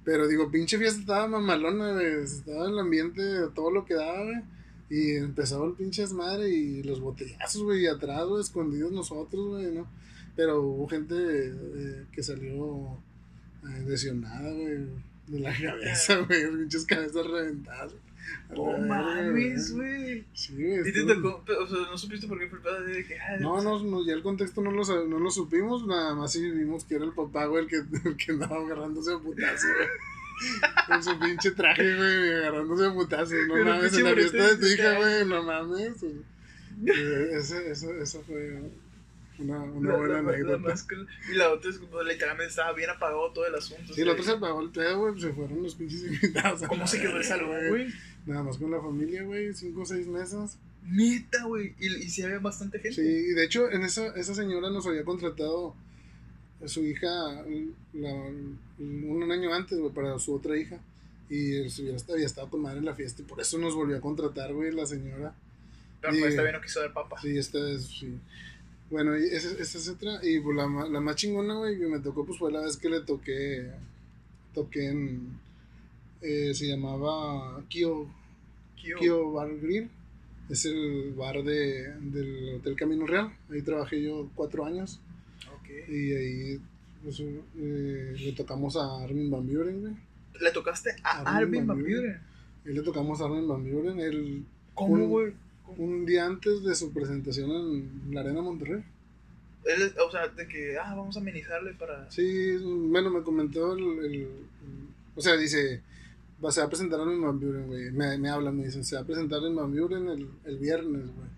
Pero digo, pinche fiesta estaba mamalona, güey. Estaba en el ambiente todo lo que daba, güey. Y empezaba el pinche desmadre y los botellazos, güey. Y atrás, güey, escondidos nosotros, güey, ¿no? Pero hubo gente eh, que salió eh, lesionada, güey. De la (laughs) cabeza, güey. Pinches cabezas reventadas.
Oh, mames, güey.
Sí.
¿Y te
estuvo-
tocó? O sea, ¿no supiste por qué fue el pedo de que. ah,
No, no, no, ya el contexto no lo, no lo supimos, nada más sí vimos que era el papá, güey, el que, (laughs) el que andaba agarrándose a putazo, güey. Con su pinche traje, güey, agarrándose a putazos. No
Pero
mames, en la fiesta de tu hija, güey, no mames. Eh, Ese, eso, eso fue una, una
La-
buena
la- la
anécdota.
Y la otra es como literalmente estaba bien apagado todo el asunto.
Sí, el otro se apagó el pedo, güey, se fueron los pinches invitados.
¿Cómo
la
se quedó el
verga,
salón, güey?
Nada más con la familia, güey, cinco o seis mesas.
Neta, güey. Y, y si había bastante gente.
Sí, y de hecho, en esa, esa señora nos había contratado a su hija la- un año antes, güey, para su otra hija. Y había estado con madre en la fiesta y por eso nos volvió a contratar, güey, la señora.
Pero
y-
pues esta vez no quiso dar papa.
Sí, esta es, sí. Bueno, y esa, esa es otra. Y pues, la, la más chingona, güey, que me tocó, pues fue la vez que le toqué, toqué en, eh, se llamaba Kio,
Kio.
Bar Grill. Es el bar de, del Hotel Camino Real. Ahí trabajé yo cuatro años.
Ok.
Y ahí pues, eh, le tocamos a Armin Van Buren, güey.
Le tocaste a
Armin
Armin
Van
Van Buren.
Ahí le tocamos a Armin Van Buren el,
¿Cómo,
Un-
güey?
un día antes de su presentación en la Arena Monterrey.
Él, o sea, de que, ah, vamos a amenizarle para.
Sí, bueno, me comentó el, el- el- o sea, dice, va, se va a presentar en Van Buren, güey. Me, me hablan, me dicen, se va a presentar en Van Buren el, el viernes, güey.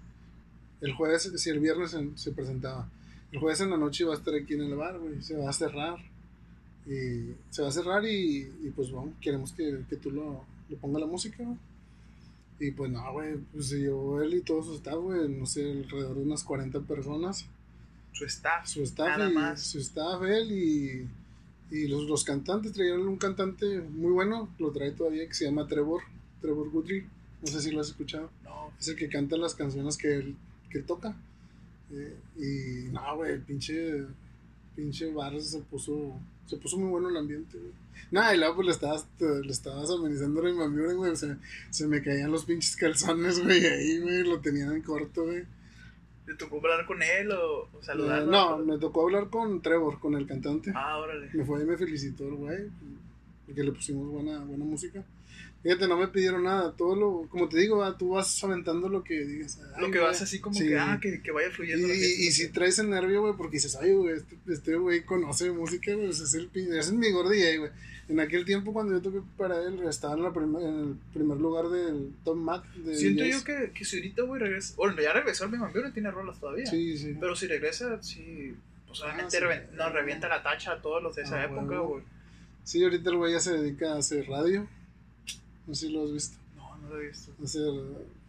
El jueves, si el viernes se presentaba. El jueves en la noche va a estar aquí en el bar, güey. Se va a cerrar. Y se va a cerrar y, y pues, bueno, queremos que, que tú lo, le pongas la música, güey. Y pues no, güey, pues se llevó él y todo su staff, güey, no sé, alrededor de unas 40 personas
Su staff.
su staff
Nada
y
más.
su staff él y, Y los, los cantantes, trajeron un cantante muy bueno, lo trae todavía, que se llama Trevor, Trevor Guthrie. No sé si lo has escuchado.
No,
Es el que canta las canciones que él, que él toca. Eh, y no, güey, el pinche, pinche bar se puso, se puso muy bueno el ambiente, güey. Nada, y luego pues le estabas, te- le estabas amenizando a mi güey, o sea, se me caían los pinches calzones, (laughs) güey, ahí, güey, lo tenían en corto, güey.
¿Te tocó hablar con él o, o
Eh,
saludarlo?
no, me tocó hablar con Trevor, con el cantante.
Ah, órale.
Me fue y me felicitó el güey, porque le pusimos buena, buena música. Fíjate, no me pidieron nada, todo lo, como te digo, ah, tú vas aventando lo que digas.
Lo que vas así como
Sí.
que, ah, que, que vaya
Y,
fluyendo la
y, y si traes el nervio, güey, porque dices, ay, güey, este, este güey conoce música, güey, es el es mi gordo DJ, güey. En aquel tiempo, cuando yo toqué para él, estaba en, la primer- en el primer lugar del Top Mac de
Siento yo que, que si ahorita, güey, regresa. Bueno, ya regresó el Big no tiene rolas todavía.
Sí, sí.
Pero si regresa, sí. Pues obviamente
sí.
reven- nos revienta la tacha a todos los de esa
Ah,
época, güey.
Sí, ahorita el güey ya se dedica a hacer radio. No sé si lo has visto.
No, no lo he visto.
hacer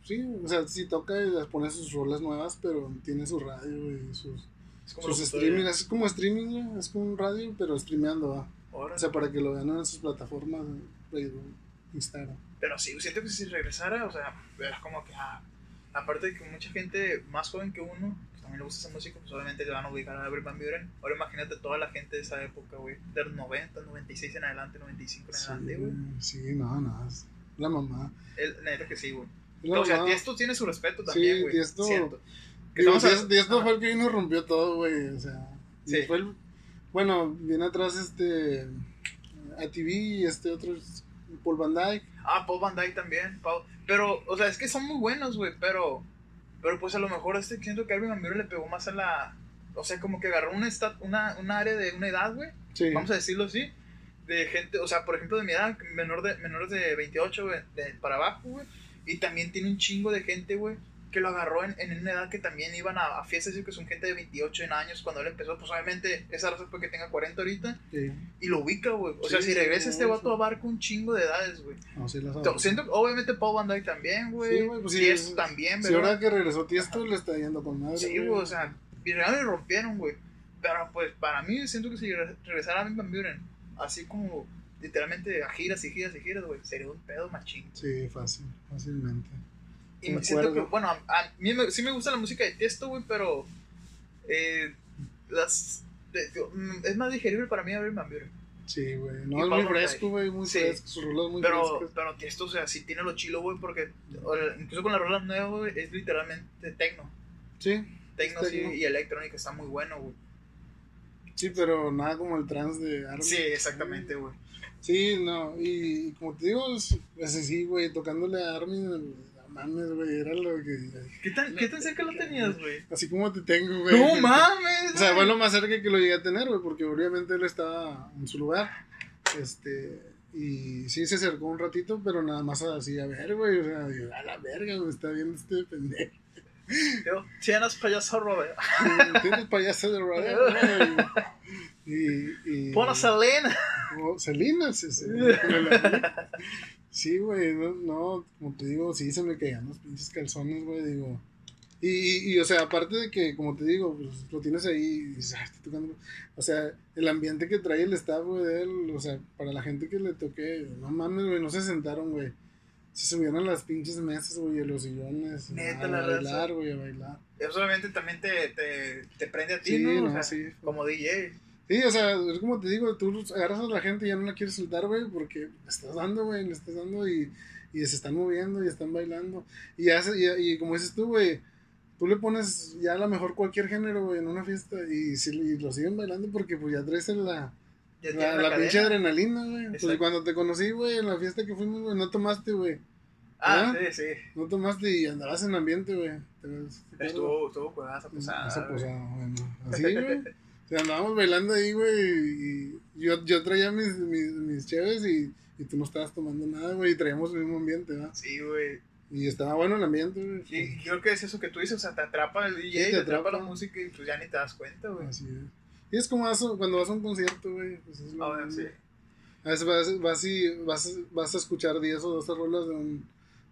sí o sea sí toca y pone sus rolas nuevas pero tiene su radio y sus, sus streaming es como streaming es como un radio pero streameando ¿va?
Ahora,
o sea para que lo vean en sus plataformas Facebook Instagram
Pero sí, siento que si regresara, o sea, verás como que, ah, aparte de que mucha gente más joven que uno, que también le gusta esa música, pues obviamente le van a ubicar a Every Van Buren. Ahora imagínate toda la gente de esa época, güey, del 90, 96 en adelante, 95 en
sí,
adelante, güey.
sí no no es la mamá
El- Neta que sí, güey.
La
O sea. Tiesto tiene su respeto también,
Sí,
güey.
Tiesto-
Siento.
Digo,
a-
Tiesto- fue el que y rompió todo güey o sea
Sí.
fue el- bueno viene atrás este ATV y este otro Paul Van Dyke
Ah, Paul Van Dyke también. Paul- Pero, o sea, es que son muy buenos, güey, pero... Pero pues a lo mejor este siento que Van Buren le pegó más a la... O sea, como que agarró una, una, una área de una edad, güey.
sí
Vamos a decirlo así. De gente, o sea, por ejemplo, de mi edad, menor de, menores de 28, güey, de- para abajo, güey. Y también tiene un chingo de gente, güey, que lo agarró en, en una edad que también iban a, a fiestas, y que son gente de 28 en años. Cuando él empezó, pues obviamente esa raza fue que tenga 40 ahorita.
sí.
Y lo ubica, güey. O sea,
Sí,
si regresa
sí,
este
sí.
vato abarca un chingo de edades, güey.
No, sí las
To- Siento, obviamente Paul Van Dyke también, güey.
Sí, güey, pues sí,
Tiesto
es-
también,
Si
¿verdad?
ahora que regresó Tiesto le está yendo con madre.
Sí, güey, o sea, y realmente rompieron, güey. Pero pues para mí siento que si re- regresara a Armin Van Buren, así como literalmente a giras y giras y giras, güey, sería un pedo machín.
Sí, fácil, fácilmente.
Y me siento que, bueno, a, a mí me- sí me gusta la música de Tiesto, güey, pero eh, las, de- mm, es más digerible para mí Van Buren.
Sí, güey.
Y
No, es muy fresco, güey, muy
Sí.
fresco. Sus rolas muy
Pero,
frescas.
pero Tiesto, o sea, sí tiene lo chilo, güey, porque incluso con las rolas nuevas, güey, es literalmente techno.
Sí,
Techno,
Es
sí, y electrónica está muy bueno, güey.
Sí, pero nada como el trance de Armin.
Sí, exactamente, güey.
Sí, no, y, y como te digo, es, es así, güey, tocándole a Armin, mames, güey, era lo que...
¿Qué tan, ¿Qué tan cerca lo tenías, güey?
Así como te tengo, güey.
¡No mames!
O sea, fue lo más cerca que lo llegué a tener, güey, porque obviamente él estaba en su lugar. Este, y sí se acercó un ratito, pero nada más así, a ver, güey, o sea, yo, a la verga, me está viendo este pendejo.
Yo, tienes payaso Robert.
Tienes payaso de rodeo. Y, y,
Pon a Selena.
Oh, Selena, sí, sí. Sí, güey, no, no, como te digo, sí se me caían los pinches calzones, güey, digo. Y, y, y, o sea, aparte de que, como te digo, pues lo tienes ahí y dices, "Ah, estoy tocando. O sea, el ambiente que trae el staff, güey, de él, o sea, para la gente que le toqué, no mames, güey, no se sentaron, güey. Se a las pinches mesas, güey, a los sillones.
Neta,
a
la
bailar, güey, a bailar.
Eso obviamente también te, te, te prende a ti,
Sí,
¿no? O
no,
sea,
sí.
Como DJ.
Sí, o sea, es como te digo, tú agarras a la gente y ya no la quieres soltar, güey, porque le estás dando, güey, le estás dando y, y se están moviendo y están bailando. Y, hace, y, y como dices tú, güey, tú le pones ya a lo mejor cualquier género, güey, en una fiesta y, si, y lo siguen bailando porque pues ya traes la,
Ya
la, pinche adrenalina, güey. Pues cuando te conocí, güey, en la fiesta que fuimos, güey, no tomaste, güey.
Ah,
¿Ah?
sí, sí.
No tomaste y andabas en ambiente, güey.
Estuvo, estuvo cuidada esa posada.
Esa
güey.
posada, bueno. (laughs) Así, güey. O sea, andábamos bailando ahí, güey. Y yo, yo traía mis, mis, mis cheves y, y tú no estabas tomando nada, güey. Y traíamos el mismo ambiente, ¿verdad?
Sí, güey.
Y estaba bueno el ambiente, güey.
Y creo que es eso que tú dices, o sea, te atrapa el DJ,
Sí,
te,
te
atrapa,
atrapa.
la música y pues ya ni te das cuenta, güey.
Así es. Y es como vas cuando vas a un concierto, güey. Pues es lo
sí.
A veces vas, vas, y vas, vas a escuchar 10 o 12 rolas de un,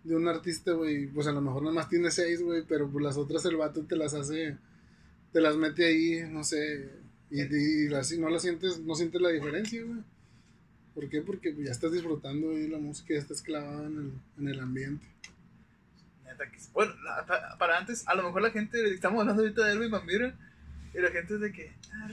de un artista, güey. Pues a lo mejor nada más tiene 6, güey. Pero pues las otras el vato te las hace. Te las mete ahí, no sé. Y, y así no la sientes, no sientes la diferencia, güey. ¿Por qué? Porque ya estás disfrutando ahí la música, ya estás clavado en el, en el ambiente.
Neta que Bueno, para antes, a lo mejor la gente, estamos hablando ahorita de Erwin Van Buren, y la gente es de que, ah.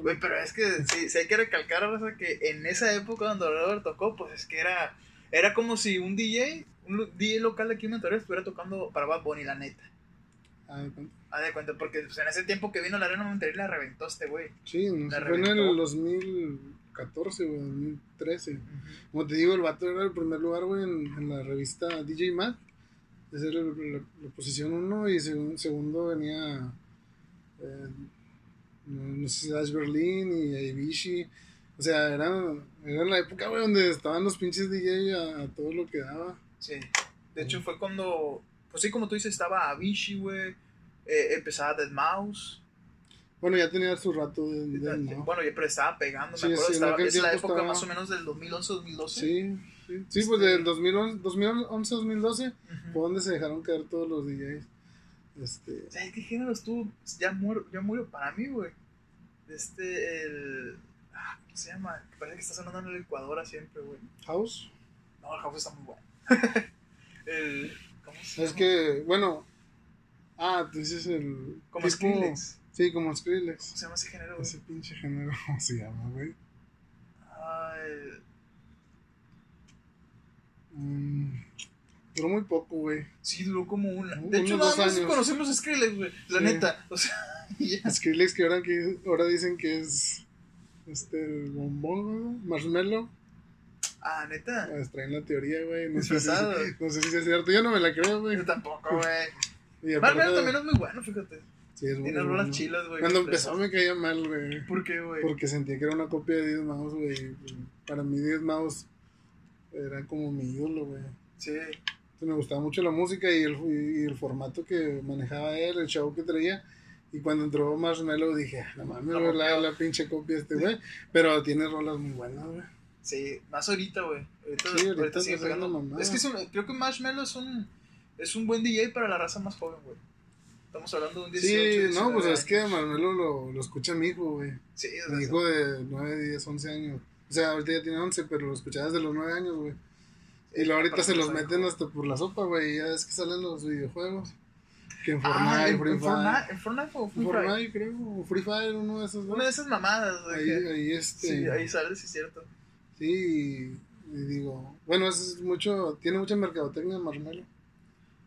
Güey, pero es que sí, sí hay que recalcar, raza, que en esa época cuando Robert tocó, pues es que era, era como si un DJ, un DJ local de aquí en Monterrey estuviera tocando para Bad Bunny, la neta.
Ah, ¿de cuánto?
Haz de cuenta, porque pues, en ese tiempo que vino la arena Monterrey la reventó este güey.
Sí, no
La
fue en el
reventó.
2014, güey, 2013. Como te digo, el vato era el primer lugar, güey, en, en la revista DJ Mag. Esa era la, la- la posición 1 y segun- segundo venía, no, sé si Berlin y Avicii. O sea, era, era la época, güey, donde estaban los pinches DJ a, a todo lo que daba.
Sí. De hecho, fue cuando, pues sí, como tú dices, estaba Avicii, güey, eh, empezaba Dead Mouse.
Bueno, ya tenía su rato de, de- ¿no?
Bueno, ya pero estaba pegando,
Sí,
me acuerdo,
sí,
estaba, es la época
estaba-
más o menos del 2011-2012.
Sí, sí, sí, pues
Este-
del 2011, 2011-2012
Ujú.
fue donde se dejaron caer todos los DJs. Este,
¿Sabes qué género estuvo? Ya murió, ya murió para mí, güey. Este, el... ah, ¿Cómo se llama? Parece que está sonando en el Ecuador siempre, güey.
House.
No, el house está muy bueno. (laughs) el... ¿Cómo se
Es
llama?
que, bueno. Ah, tú dices el.
Como
tipo-
Skrillex.
Sí, como
¿Cómo
Skrillex.
se llama ese género, güey?
Ese pinche género, (laughs) ¿cómo se llama, güey?
Ah, el-
Mm, duró muy poco, güey.
Sí, duró como una. De hecho, nada más
años.
conocemos a Skrillex, güey. La
Sí.
neta. O sea, (laughs) ya.
Skrillex que ahora, que ahora dicen que es. Este, el bombón, güey, Marshmallow.
Ah, neta.
Pues traen la teoría, güey. No, sé si, no sé si es cierto. Yo no me la creo, güey.
Yo tampoco, güey. (laughs) Marvel también es muy bueno, fíjate.
Sí, es
Tiene
bueno.
rolas chilas, güey.
Cuando empezó me caía mal, güey.
¿Por qué, güey?
Porque sentía que era una copia de 10 Mouse, güey. Para mí 10 Mouse era como mi ídolo, güey.
Sí.
Entonces me gustaba mucho la música y el, y el formato que manejaba él, el show que traía. Y cuando entró Marshmallow dije, "Ah, no mames, güey, la, la pinche copia este güey. Pero tiene rolas muy buenas, güey.
Sí, más ahorita, güey. Ahorita,
Sí, ahorita
ahorita sigue pegando. Es que es un- creo que Marshmallow es un, es un buen DJ para la raza más joven, güey. Estamos hablando de un 18,
Sí,
19
no, pues es que
años.
Marshmallow lo, lo escucha mi hijo, güey.
Sí,
Mi hijo de 9, 10, 11 años. O sea, ahorita ya tiene 11, pero lo escuchaba desde los 9 años, güey. Y luego ahorita se los meten hasta por la sopa, güey. Ya es que salen los videojuegos. Que en
Ah,
Fortnite,
en,
Free
en
Fire.
Fortnite, en Fortnite o Free Fire.
Fortnite, creo. O Free Fire, uno de esos dos.
Una de esas mamadas, güey.
Ahí, ahí este.
Sí, ahí sale, sí es cierto.
Sí, y, digo. Bueno, es mucho. Tiene mucha mercadotecnia Marshmallow.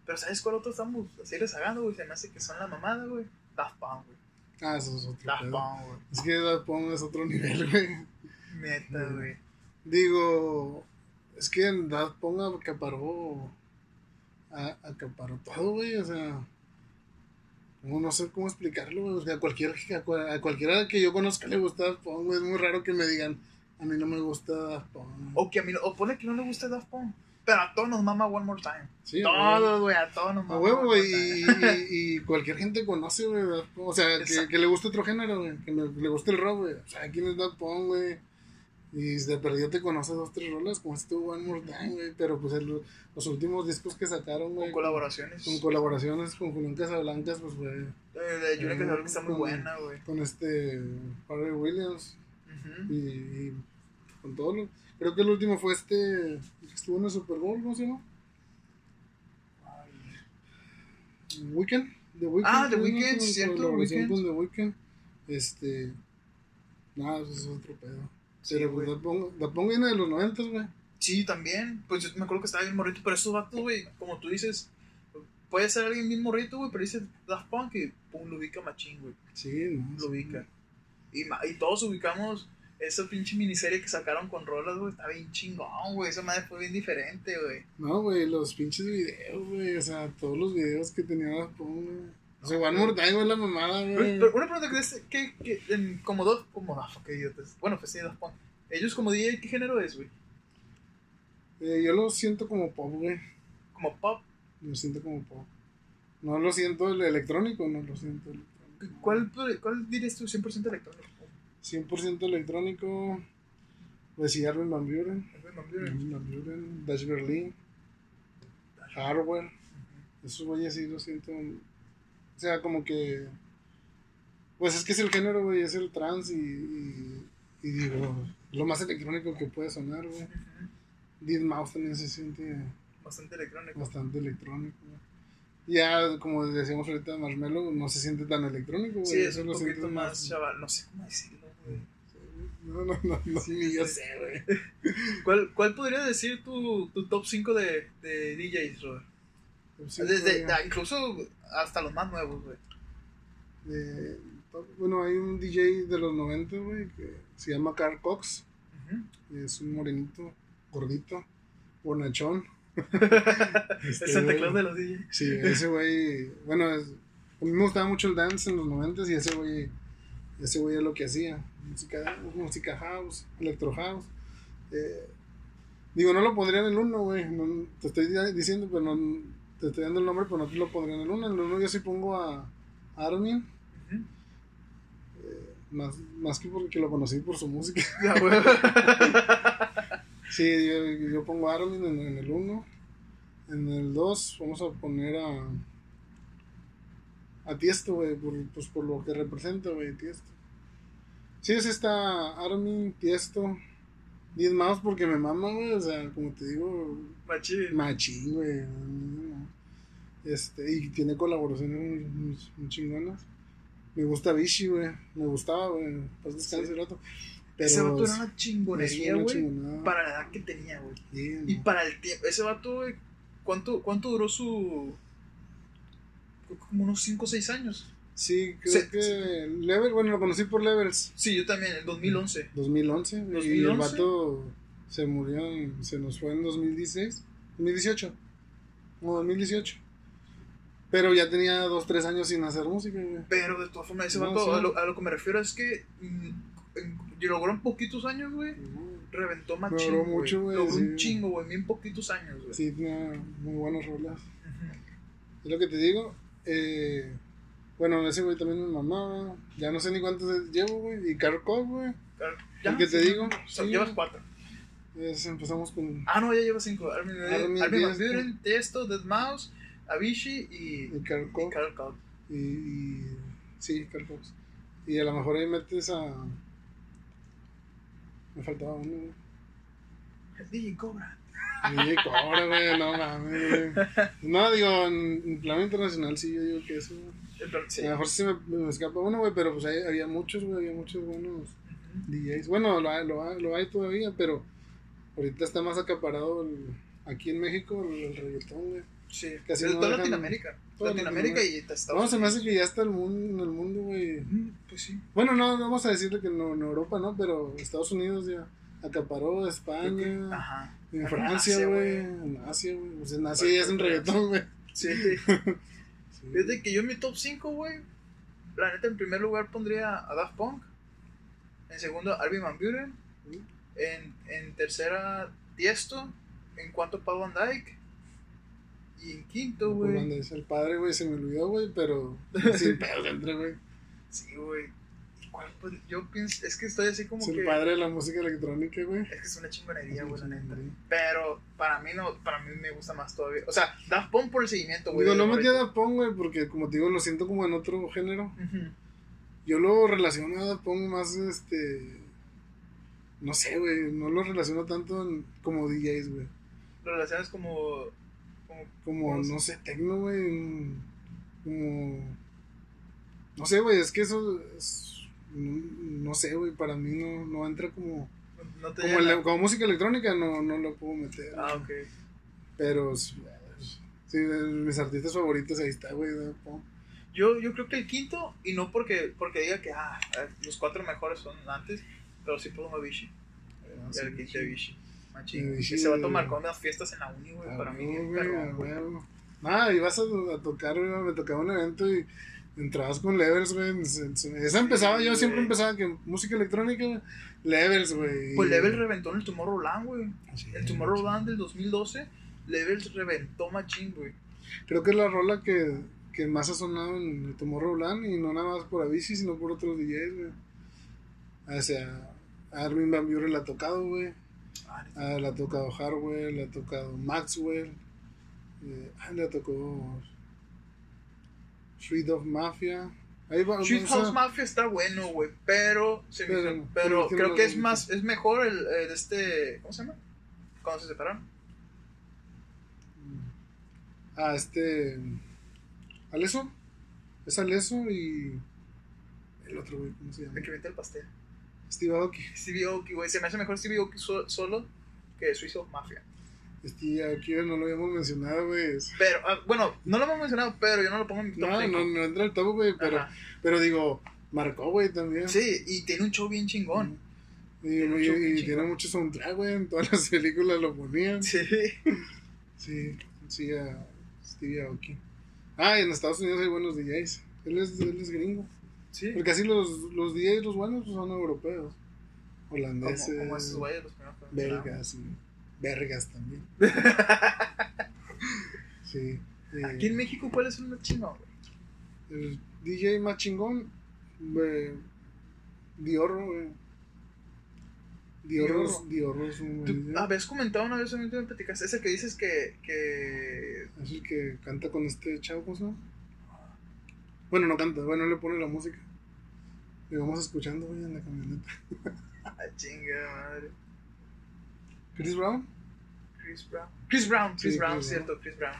Pero ¿sabes cuál otro estamos así rezagando, güey? Se me hace que son la mamada, güey. Daft Punk, güey.
Ah, eso es otro.
Daft. Punk, güey.
Es que Daft Punk es otro (laughs) nivel, güey.
Neta, güey.
Digo, es que en Daft Punk acaparó, a- acaparó todo, güey, o sea, no, no sé cómo explicarlo, güey, o sea, a, cualquier, a, a cualquiera que yo conozca le gusta Daft Punk, güey, es muy raro que me digan, a mí no me gusta Daft Punk.
O que a mí, o pone que no le guste Daft Punk. Pero a todos nos mama One More Time.
Sí, a huevo.
Todos, güey, a todos nos
A
mama.
huevo,
One
güey, y, y, y cualquier gente conoce, güey, o sea, que, que le guste otro género, güey, que le guste el rock, güey, o sea, ¿quién es Daft Punk, güey? Y de perdido te conoce dos, tres rolas, como este One More Time, güey, pero pues el- los últimos discos que sacaron, güey,
Con colaboraciones.
con colaboraciones con Julián Casablancas, pues fue
Eh, de
Eh,
que está muy
con-
buena, güey.
con este Pharrell Williams
Ujú.
y, y con todo lo... Creo que el último fue este, que estuvo en el Super Bowl, ¿cómo se llama? Weekend. The Weeknd.
Ah, The
Con
cierto,
con The Weeknd. Este... Nada, eso es otro pedo.
Sí,
Pero pues
güey.
Daft Punk viene de los 90, güey.
Sí, también. Pues yo me acuerdo que estaba bien morrito. Pero esos vatos, güey, como tú dices, puede ser alguien bien morrito, güey, pero dice Daft Punk y pum, lo ubica machín, güey.
Sí, no.
Lo
sí.
ubica. Y, ma- y todos ubicamos esa pinche miniserie que sacaron con rolas, güey. Está bien chingón, güey. Esa madre fue bien diferente, güey.
No, güey, los pinches videos, güey. O sea, todos los videos que tenía Daft Punk, güey. O sea, One More Time, güey, la mamada,
Pero,
güey.
pero una pregunta que es, ¿qué, qué, en, como dos, como Punk, qué idiotas. Bueno, pues sí, Punk. Ellos como DJ, ¿qué género es, güey?
Eh, yo lo siento como pop, güey.
Como pop.
Lo siento como pop. No lo siento el electrónico, no lo siento electrónico.
¿Cuál, cuál dirías tú 100% electrónico?
100% electrónico. Pues sí, Armin Van Buren.
Armin Van Buren.
Armin Van Buren. Dash Berlin. Hardware. Esos güeyes sí lo siento. O sea, como que. Pues es que es el género, güey, es el trance y, y, y digo, lo más electrónico que puede sonar, güey. Dead Mouse también se siente
Bastante electrónico.
bastante electrónico, güey. Ya, como decíamos ahorita, Marshmallow no se siente tan electrónico, güey.
Sí, es
eso
un
lo
poquito más chaval. No sé cómo decirlo, güey.
No, no, no, no,
Sí,
ni yo sé, güey. (laughs)
¿Cuál, ¿Cuál podría decir tu, tu top 5 de, de DJs, Robert?
Sí,
Desde, incluso hasta los más nuevos, güey.
Bueno, hay un DJ de los 90, güey, que se llama Carl Cox. Es un morenito, gordito, bonachón. (laughs) Este,
El Santa Claus de los DJs.
Sí, ese güey, bueno, es- a mí me gustaba mucho el dance en los 90 y ese güey, ese güey es lo que hacía. Música, música house, electro house. Eh, digo, no lo pondría en el uno, güey. no- te estoy di- diciendo, pero no, te estoy dando el nombre, pero no te lo pondría en el uno. En el uno yo sí pongo a Armin.
Ujú.
eh, más, más que porque lo conocí por su música. (laughs) (laughs) Sí, yo, yo pongo a Armin en, en el 1. En el 2 vamos a poner a. A Tiesto, güey, por, pues por lo que representa, güey, Tiesto. Sí, es esta Armin, Tiesto. 10 más porque me mama, güey, o sea, como te digo,
Machín.
machín, güey. Este, y tiene colaboraciones muy, muy- muy chingonas. Me gusta Vichy, güey, me gustaba, güey, pues descanse
Sí.
el rato.
Ese vato era una chingonería, güey. Para la edad que tenía, güey. Y
no.
para el tiempo. Ese vato, güey. ¿Cuánto, ¿Cuánto duró su.? creo que Como unos 5 o 6 años.
Sí, creo
Sí,
que Level, bueno, lo conocí por Levels
Sí, yo también, en 2011.
2011, y el
2011.
vato se murió, en- se nos fue en 2016, 2018, no, 2018. Pero ya tenía 2, 3 años sin hacer música.
Pero de todas formas, ese
No,
vato,
sí.
a, lo, a lo que me refiero es que. mm, logró en poquitos años, güey. Reventó más
Logró
chingo.
mucho, güey,
Logró un
sí.
chingo, güey. En poquitos años, güey.
Sí, tenía muy buenas rolas.
Ujú.
Es lo que te digo. Eh, bueno, ese güey también me mamaba. Ya no sé ni cuántos llevo, güey. Y Carl Cox, güey. ¿El que te digo?
o sea,
Sí.
Llevas cuatro.
Es- empezamos con
Ah, no, ya llevas cinco. Armin,
Armin,
Armin Van. Buren, Tiesto, Dead Mouse, Avicii y,
y Carl
y
Cox.
Carl.
Y, y- sí, Carl Cox. Y a lo mejor ahí metes a. Me faltaba uno, güey.
DJ Cobra.
Cobra, güey, no mames, güey. No, digo, en, plano internacional sí, yo digo que eso.
sí.
A lo mejor sí me, me escapa uno, güey, pero pues ahí había muchos, güey, había muchos buenos. DJs. Bueno, lo hay, lo hay, lo hay todavía, pero ahorita está más acaparado el- aquí en México el, el reggaetón, güey.
Sí,
Casi no
toda Latinoamérica.
toda
Latinoamérica y. Estados
No, se me hace que ya está el mundo, en el mundo, güey.
Pues sí.
Bueno, no, no vamos a decirle que no, en Europa, ¿no? Pero Estados Unidos ya acaparó, España,
Ajá.
en Francia, güey, en Asia, güey. Pues en Asia ya es un reggaetón, güey.
Sí. (laughs)
Sí.
Fíjate que yo en mi top 5, güey, la neta, en primer lugar pondría a Daft Punk. En segundo, Armin Van Buren. En, en tercera, Tiesto. En cuarto, Paul Van Dyke. Y en quinto, güey.
el padre, güey, se me olvidó, güey, pero (laughs) sin pedo entre, güey.
Sí, güey. ¿Y cuál pod- Yo pienso, es que estoy así como
Es
que.
el padre de la música electrónica, güey.
Es que es una chingonería, güey, la neta. Pero para mí no, para mí me gusta más todavía. O sea, Daft Punk por el seguimiento, güey. De
no metí a. Daft Punk, güey, porque como te digo, lo siento como en otro género. Yo lo relaciono a Daft Punk más, este... No sé, güey, no lo relaciono tanto en- como DJs, güey.
Lo relacionas como. como
Como,
¿Cómo
no sé, tecno, güey. Como. No sé, güey, es que eso. es- no, no sé, güey, para mí no, no entra como.
no te
Como, música electrónica, no, no lo puedo meter.
Ah, ok.
Pero. Sí, de mis artistas favoritos ahí está, güey.
Yo, yo creo que el quinto, y no porque, porque diga que ah, eh, los cuatro mejores son antes, pero sí pongo a Vichy.
Ah, sí,
el quinto de Vichy. Machín.
Avicii,
Ese vato
güey.
marcó unas fiestas en la uni, güey.
Ah,
para mí,
güey, ah. Ah, ibas a, a tocar, güey, me tocaba un evento y entrabas con levels, güey. Esa empezaba, yo siempre empezaba que música electrónica, güey, levels, güey.
Pues
y-
Level reventó en el Tomorrowland, güey.
Sí,
El Tomorrowland del 2012, Level reventó machín, güey.
Creo que es la rola que, que más ha sonado en el Tomorrowland y no nada más por Avicii, sino por otros DJs, güey. O sea, Armin Van Buren la ha tocado, güey.
Ah.
Ah, le ha tocado Hardwell, le ha tocado Maxwell. eh, ah, le tocó Street of Mafia. Ahí va, sea,
House Mafia está bueno, güey, pero,
Pero-
creo que es más, es mejor el, el este, ¿cómo se llama? Cuando se separaron.
Ah, este. Aleso. Es Aleso y. El otro, güey, ¿cómo se llama?
El que vende el pastel.
Steve Aoki.
Stevie Aoki, güey, se me hace mejor Stevie Aoki so- solo que Sweet House Mafia.
Steve Aoki no lo habíamos mencionado, güey.
Pero, ah, bueno, no lo hemos mencionado, pero yo no lo pongo en mi top
No,
cinco.
no, no entra al top, güey, pero,
Ajá.
pero digo, marcó, güey, también.
Sí, y tiene un show bien chingón.
Y,
Tiene
y-
mucho
y
pinche
tiene
igual.
mucho soundtrack, güey. En todas las (laughs) películas lo ponían.
Sí.
Sí, sí, a Steve Aoki. Ah, y en Estados Unidos hay buenos DJs. Él es, él es gringo.
Sí.
Porque así los, los DJs, los buenos, pues, son europeos. Holandeses.
como esos güeyes, los primeros
belgas y vergas también. (laughs) sí. eh,
Aquí en México, ¿cuál es el más chingón?
El DJ más chingón, eh, Diorro, güey. Diorro, es- Diorro es un
Tú habías comentado una vez, en me platicaste, ese que dices que, que
Es el que canta con este chavo, ¿cómo se llama? Bueno, no canta, bueno, le pone la música. Y vamos escuchando, güey, en la camioneta. (laughs)
Ah, chinga madre.
Chris Brown.
Chris Brown. Chris Brown, Chris
Sí,
Brown,
Chris
cierto, Chris Brown.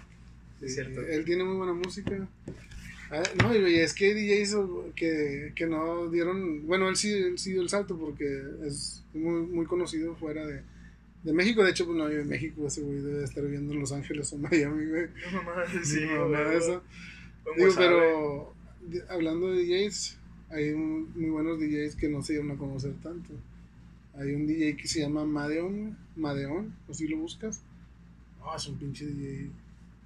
Sí,
Sí,
cierto.
Él tiene muy buena música. Ah, no, y es que hay DJs que, que no dieron. Bueno, él sí, él sí dio el salto porque es muy, muy conocido fuera de, de México. De hecho, pues no vive en México. Ese güey debe estar viviendo en Los Ángeles o Miami, güey. (laughs)
No mamá, sí,
No,
güey.
eso.
¿Cómo
Digo, pero hablando de DJs, hay muy buenos DJs que no se dieron a conocer tanto. Hay un DJ que se llama Madeon, Madeon, o si lo buscas. Ah, es un pinche DJ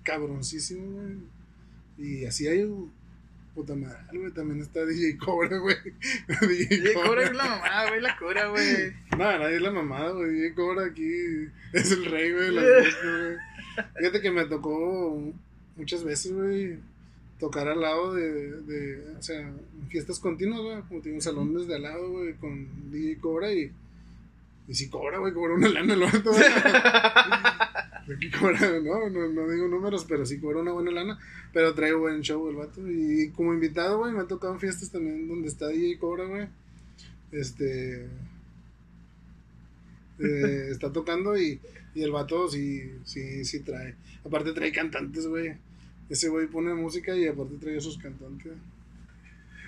cabroncísimo, güey. Y así hay un puta madre, güey. También está DJ Cobra, güey. (laughs)
DJ Cobra es la mamá, güey, la cura, güey.
No, nadie es la mamada, güey. DJ Cobra aquí es el rey, güey, la (laughs) güey. Fíjate que me tocó muchas veces, güey, tocar al lado de, de o sea, en fiestas continuas, güey. Como tengo salones de al lado, güey, con DJ Cobra y. Y si cobra, güey, cobra una lana el vato. (laughs) Aquí cobra, no, no, no digo números, pero sí cobra una buena lana. Pero trae buen show el vato. Y como invitado, güey, me ha tocado en fiestas también donde está DJ Cobra, güey. Este. eh, está tocando y, y el vato sí, sí, sí trae. Aparte trae cantantes, güey. Ese güey pone música y aparte trae a sus cantantes.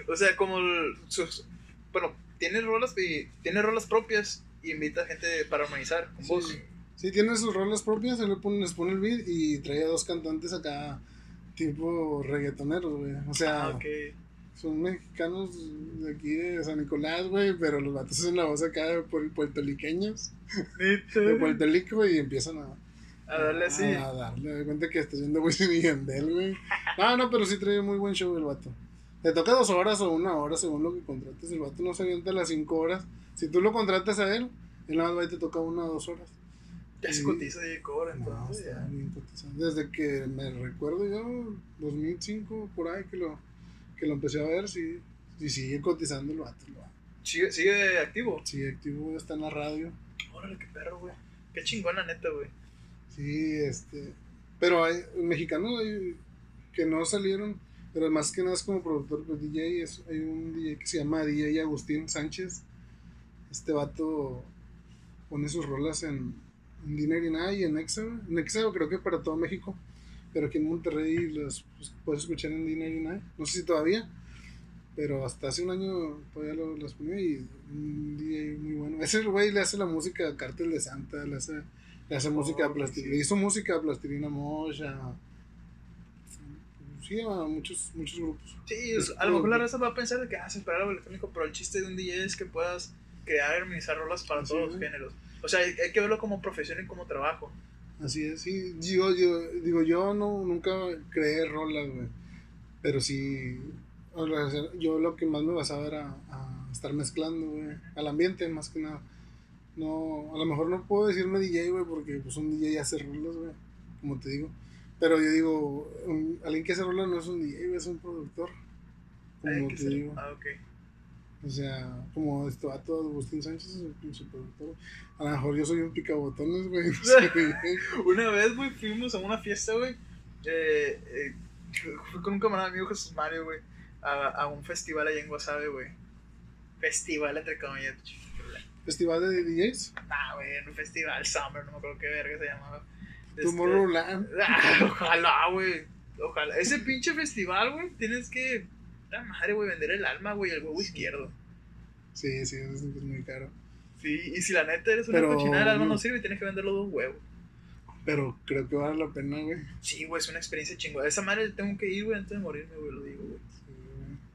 O sea, como el- sus, bueno, tiene rolas y tiene rolas propias y invita a gente para organizar con vos.
Sí, sí, tiene sus rolas propias, él le pone, les pone el beat y trae a dos cantantes acá, tipo reggaetoneros, güey. O sea,
Ah,
son mexicanos de aquí de San Nicolás, güey, pero los vatos hacen la voz acá de puer- puertorriqueños, de Puerto Rico, y empiezan a,
A darle así.
a darle. De cuenta que está haciendo Wisin y Yandel, güey. No, no, pero sí trae muy buen show el vato. Le toca dos horas o una hora según lo que contrates. El vato no se avienta las cinco horas. Si tú lo contratas a él, él nada más va y te toca una o dos horas.
Ya se cotiza DJ Cobra, entonces. ya.
bien. Desde que me recuerdo yo, 2005, por ahí que lo, que lo empecé a ver, sí. Y sigue cotizando el vato. el vato.
Sigue, sigue activo.
Sigue activo, está en la radio.
Órale, qué perro, güey. Qué chingona, neta, güey.
Sí, este. Pero hay mexicanos hay que no salieron, pero más que nada es como productor, pues DJ. Es, hay un DJ que se llama DJ Agustín Sánchez. Este vato pone sus rolas en, en Dinner y Nada y en Exa. En Exa creo que para todo México, pero aquí en Monterrey las pues, puedes escuchar en Dinner y Nada. No sé si todavía, pero hasta hace un año todavía lo, las ponía y un DJ muy bueno. Ese güey le hace la música a Cártel de Santa, le hace, le hace música a
Oh,
Plastilina.
sí.
Hizo música a Plastilina Mosh, a- Sí, a muchos, muchos grupos.
Sí, es- a lo mejor la raza va a pensar de que haces para algo electrónico, pero el chiste de un DJ es que puedas crear y armonizar rolas para todos los géneros. O sea, hay, hay que verlo como profesión y como trabajo.
Así es, sí. Yo, yo, digo, yo no, nunca creé rolas, güey. Pero sí, yo lo que más me basaba era a estar mezclando, güey. Al ambiente, más que nada. No, a lo mejor no puedo decirme DJ, güey, porque pues un DJ hace rolas, güey. Como te digo. Pero yo digo, un- alguien que hace rolas no es un DJ, güey, es un productor. Como te digo.
Ah, ok.
O sea, como este vato Agustín Sánchez es un pinche productor. A lo mejor yo soy un picabotones, güey. (laughs) No. (laughs)
Una vez, güey, fuimos a una fiesta, güey. Eh, eh, fui con un camarada mío, Jesús Mario, güey. a, a un festival allá en Guasave, güey. Festival entre comillas.
¿Festival de DJs?
Nah, güey, en un festival Summer, no me acuerdo qué verga se llamaba. Este-
Tomorrowland. (laughs)
Ah, ojalá, güey. Ojalá. Ese pinche festival, güey, tienes que. La madre, güey, vender el alma, güey, el huevo izquierdo.
Sí, sí, es, es muy caro.
Sí, y si la neta eres una
Pero,
cochinada, el alma no sirve y tienes que vender los dos huevos.
Pero creo que vale la pena, güey.
Sí, güey, es una experiencia chingona. Esa madre tengo que ir, güey, antes de morirme, güey, lo digo, güey.
Sí.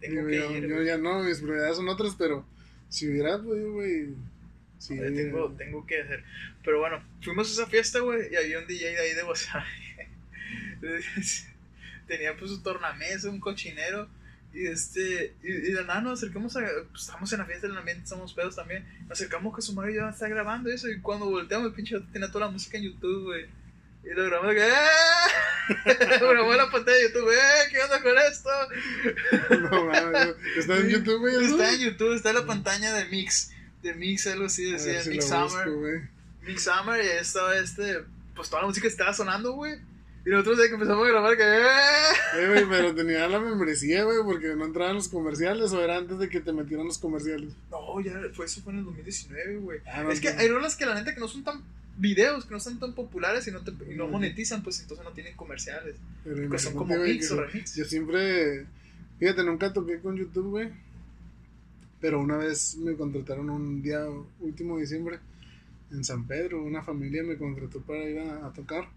Tengo que
yo,
ir,
yo ya no, mis prioridades son otras, pero si hubiera podido, güey. Sí,
tengo, tengo que hacer. Pero bueno, fuimos a esa fiesta, güey, y había un DJ de ahí de WhatsApp. (laughs) Tenía pues su tornamesa, un cochinero. Y este, y, y de nada nos acercamos a. Pues, estamos en la fiesta del ambiente, estamos pedos también. Nos acercamos que su madre ya está grabando eso. Y cuando volteamos, el pinche tenía toda la música en YouTube, güey. Y lo grabamos que. ¡Eh! (laughs) grabó en la pantalla de YouTube, ¡eh! ¿Qué onda con esto? (laughs)
no mames. Está en YouTube, güey.
Está en YouTube, está en la pantalla de Mix. De Mix, algo así, decía
si
Mix Summer.
busco.
Big Summer y estaba este, pues toda la música estaba sonando, güey. Y nosotros de que empezamos a grabar que... ¡eh!
Güey, pero tenía la membresía, güey, porque no entraban los comerciales o era antes de que te metieran los comerciales.
No, ya fue eso fue en el 2019, güey.
Ah, no,
es que hay rolas que la neta que no son tan videos, que no son tan populares y no, te, y no monetizan, pues entonces no tienen comerciales.
Pero
Que son como mix o
yo-
remix.
Yo siempre, fíjate, nunca toqué con YouTube, güey. Pero una vez me contrataron un día último de diciembre en San Pedro. Una familia me contrató para ir a, a tocar.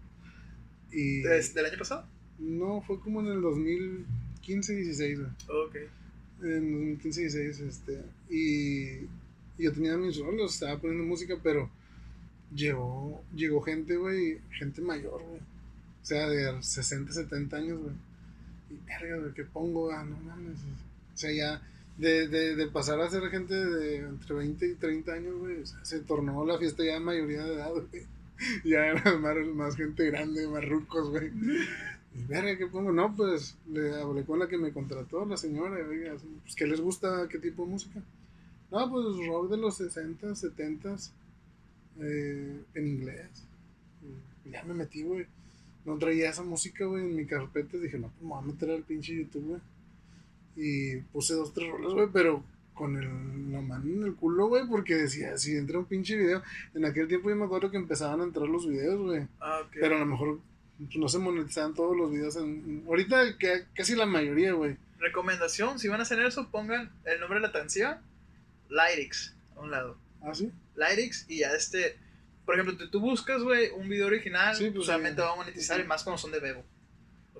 Y
¿Desde el año pasado?
no, fue como en el 2015-16, güey.
Ok.
En 2015-16, este. Y, y yo tenía mis rolos, estaba poniendo música, pero llegó, llegó gente, güey, gente mayor, güey. O sea, de 60, 70 años, güey. Y verga, güey, ¿qué pongo? Ah, no mames. O sea, ya de, de, de pasar a ser gente de entre 20 y 30 años, güey, o sea, se tornó la fiesta ya de mayoría de edad, güey. (laughs) Ya era más, gente grande, más rucos, güey. Y verga, ¿qué pongo? No, pues le hablé con la que me contrató, la señora, oiga, pues ¿qué les gusta? ¿Qué tipo de música? No, pues rock de los 60, 70, eh, en inglés. Ya me metí, güey. No traía esa música, güey, en mi carpeta. Dije, no, pues me voy a meter al pinche YouTube, güey. Y puse dos, tres rolas, güey, pero con el- la mano en el culo, güey, porque decía, si entra un pinche video. En aquel tiempo yo me acuerdo que empezaban a entrar los videos, güey.
Ah, ok.
Pero a lo mejor pues, no se monetizaban todos los videos. En, ahorita que, casi la mayoría, güey.
Recomendación, si van a hacer eso, pongan el nombre de la canción, Lyrics, a un lado.
¿Ah, sí?
Lyrics y ya este... Por ejemplo, tú, tú buscas, güey, un video original,
Sí, pues,
solamente
sí.
va a monetizar
Sí.
y más cuando son de Bebo.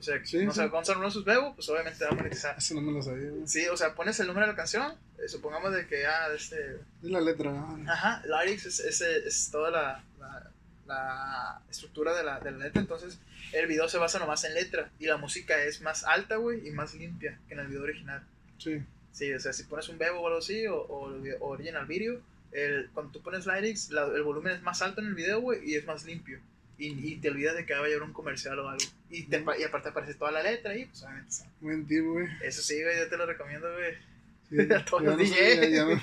O sea,
Sí,
no
sí.
son unos sus Bebo, pues obviamente va a monetizar.
Eso no me lo sabía, güey.
Sí, o sea, pones el nombre de la canción, eh, supongamos de que ya, este...
Es la letra, ¿no?
Ajá, lyrics es, es, es toda la, la, la estructura de la, de la letra, entonces el video se basa nomás en letra y la música es más alta, güey, y más limpia que en el video original.
Sí.
Sí, o sea, si pones un bebo o algo así, o, o, o original video, el, cuando tú pones lyrics, la- el volumen es más alto en el video, güey, y es más limpio. Y, y te olvidas de que va a llevar un comercial o algo. Y, te, y aparte aparece toda la letra ahí, pues obviamente. sí.
Buen tip, güey.
Eso sí, güey, yo te lo recomiendo, güey.
Sí, (laughs)
A todos
ya
los
no sé, ya, ya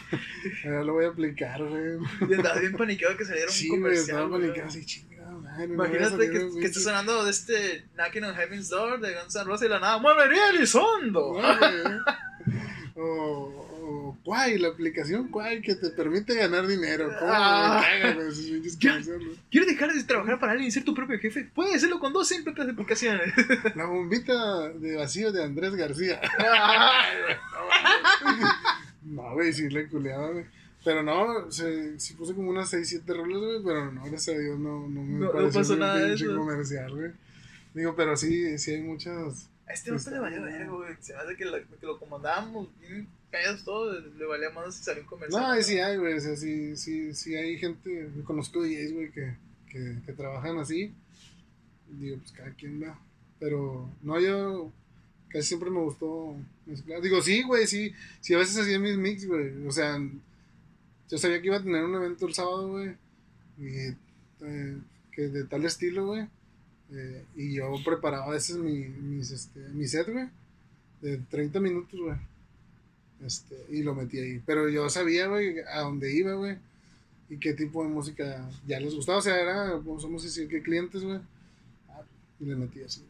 ya lo voy a aplicar, güey.
Y andabas bien paniqueado que saliera un
Sí, güey,
comercial.
estaba
güey.
panicado así, chingada madre.
Imagínate que,
un
que está sonando de este Knocking on Heaven's Door de Guns N' Roses y la nada, ¡Muevería Elizondo!
No. (laughs) O, Quai, la aplicación Quai que te permite ganar dinero. ¿Cómo
Ah. ¿Quieres dejar de trabajar para alguien y ser tu propio jefe? Puedes hacerlo con dos simples aplicaciones. (laughs)
La bombita de vacío de Andrés García. (laughs) No, güey, sí le culeaba, güey. Pero no, se, puse como unas 6, 7 rolas, güey, pero no, gracias a Dios no, no me
No- no
pareció
pasó
un
nada de eso.
comercial, güey. Digo, pero sí, sí hay muchas...
A este no se le valía verga, güey. Se me hace que, lo- que lo comandábamos bien pedos todo, le valía más si salió un comercial.
No, sí hay, güey, o sea, sí, sí, sí hay gente, conozco DJs, güey, que, que, que trabajan así. Digo, pues cada quien va. Pero, no, yo casi siempre me gustó mezclar. Digo, sí, güey, sí, sí, a veces hacía mis mix, güey. O sea, yo sabía que iba a tener un evento el sábado, güey. Y eh, que de tal estilo, güey. eh, y yo preparaba a veces mi, mis, este, mi set, güey. De 30 minutos, güey. Este, y lo metí ahí. Pero yo sabía, güey, a dónde iba, güey. Y qué tipo de música ya les gustaba. O sea, era, pues, vamos a decir, que clientes, güey. Ah, Y le metí así.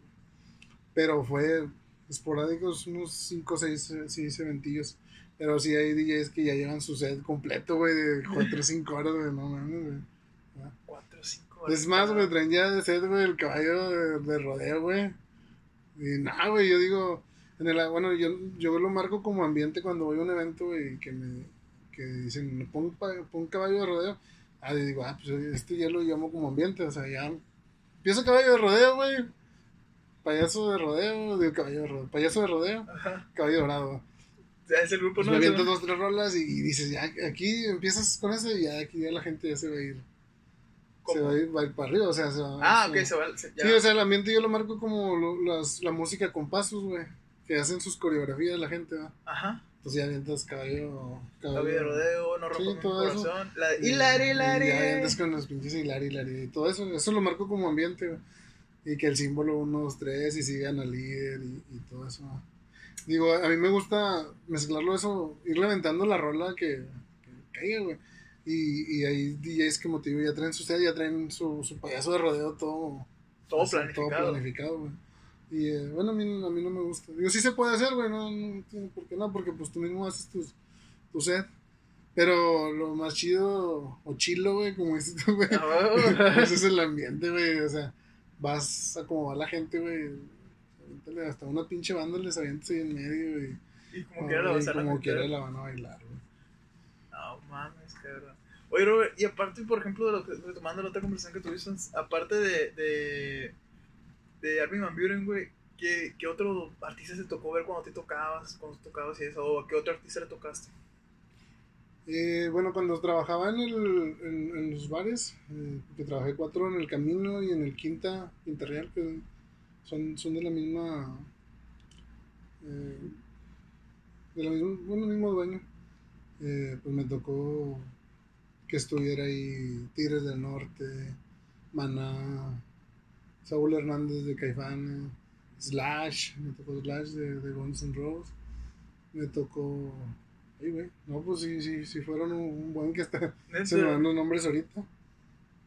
Pero fue esporádicos, unos 5 o 6, 6 eventillos. Pero sí hay DJs que ya llevan su set completo, güey, de 4 o 5 horas, güey, no mames, güey.
4 o 5 horas.
Es más, güey, traen ya de set, güey, el caballo de, de rodeo, güey. Y nada, güey, yo digo, en el, bueno, yo, yo lo marco como ambiente cuando voy a un evento, güey, que me que dicen, pon, pon caballo de rodeo. Ah, y digo, ah, pues este ya lo llamo como ambiente, o sea, ya empieza caballo de rodeo, güey. Payaso de rodeo, digo caballo de rodeo, payaso de rodeo,
Ajá.
caballo dorado.
Ya es el grupo,
Pues
¿no?
me avientas dos, tres rolas y, y dices, ya, aquí empiezas con eso y ya aquí ya la gente ya se va a ir. Se va a ir, va a ir para arriba, o sea, se va,
Ah,
se-
ok, se va. se- ya.
Sí, o sea, el ambiente yo lo marco como lo- las, la música con pasos, güey. Que hacen sus coreografías la gente, ¿va?
Ajá.
Entonces ya avientas caballo.
Caballo de rodeo, no
Sí,
rompo
eso.
corazón. La de
Y-
Hilari,
y
Hilari.
Ya avientas con los pinches hilari, hilari. Y todo eso, eso lo marco como ambiente, güey. Y que el símbolo 1, 2, 3 y sigan al líder y, y todo eso. ¿va? Digo, a mí me gusta mezclarlo eso, irle aventando la rola que, que caiga, güey. Y, y hay DJs que motivo, ya traen su set, ya traen su, su payaso de rodeo todo
Todo
así,
planificado.
Todo planificado, güey. Y eh, bueno, a mí, a mí no me gusta. Digo, sí se puede hacer, güey, no, no tiene por qué no, porque pues tú mismo haces tus, tu set. Pero lo más chido o chilo, güey, como dices tú, güey,
Ah,
ese es el ambiente, güey. O sea, vas a como va la gente, güey. Hasta una pinche banda les avientas ahí en medio y,
Y como quiera la vas a
como quiera la van a bailar, güey.
No mames, cabrón. Oye, Robert, y aparte, por ejemplo, de lo que retomando la otra conversación que tuviste, aparte de, de, de Armin Van Buren, güey, ¿qué, ¿qué otro artista te tocó ver cuando te tocabas, cuando tocabas y eso? ¿O a qué otro artista le tocaste?
Eh, bueno, cuando trabajaba en, el, en, los bares, eh, que trabajé cuatro en el Camino y en el Quinta, Quinta Real, que son, son de la misma. eh, de la misma, bueno, mismo dueño. Eh, pues me tocó que estuviera ahí Tigres del Norte, Maná, Saúl Hernández de Caifanes, Slash, me tocó Slash de, de Guns N' Roses, me tocó. Ay, güey. No, pues sí, sí, sí fueron un, un buen que está. (laughs) Se me dan los nombres ahorita.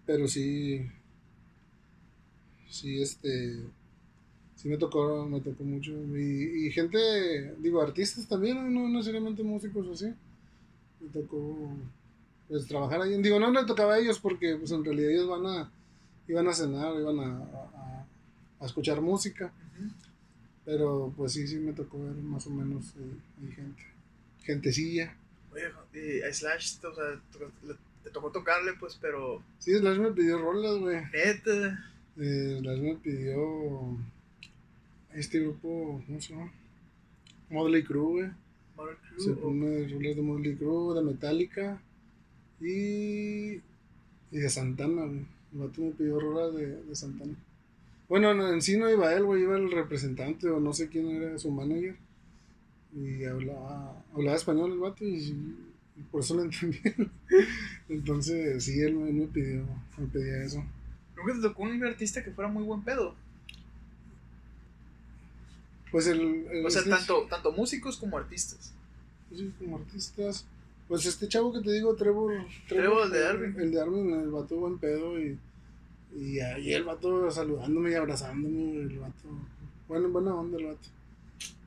Pero sí. Sí, este. Sí me tocó, me tocó mucho. Y, y gente, digo, artistas también, no necesariamente músicos así. Me tocó pues trabajar ahí. Digo, no le tocaba a ellos porque pues en realidad ellos van a. iban a cenar, iban a, a, a escuchar música.
Ujú.
Pero pues sí, sí me tocó ver más o menos eh, gente. Gentecilla.
Oye, y a Slash, o sea, te tocó tocarle, pues, pero
Sí, Slash me pidió rolas, güey.
neta.
Eh, Slash me pidió este grupo, ¿cómo se llama? Motley Crue, güey.
Motley Crue,
Se pone rolas de Motley Crue, de Metallica y, y de Santana, güey. El vato me pidió rolas de, de Santana. Bueno, no, en sí no iba él, güey, iba el representante o no sé quién era su manager. Y hablaba, hablaba español el vato y, y por eso lo (laughs) entendí. Entonces, sí, él, él me pidió, me pedía eso.
Nunca te tocó un artista que fuera muy buen pedo.
Pues el, el-
O sea, tanto, tanto músicos como artistas.
Sí, como artistas. Pues este chavo que te digo, Trevor.
Trevor, el de Armin.
El de Armin, el vato buen pedo. Y, y ahí el vato saludándome y abrazándome. El vato. Bueno, buena onda el vato.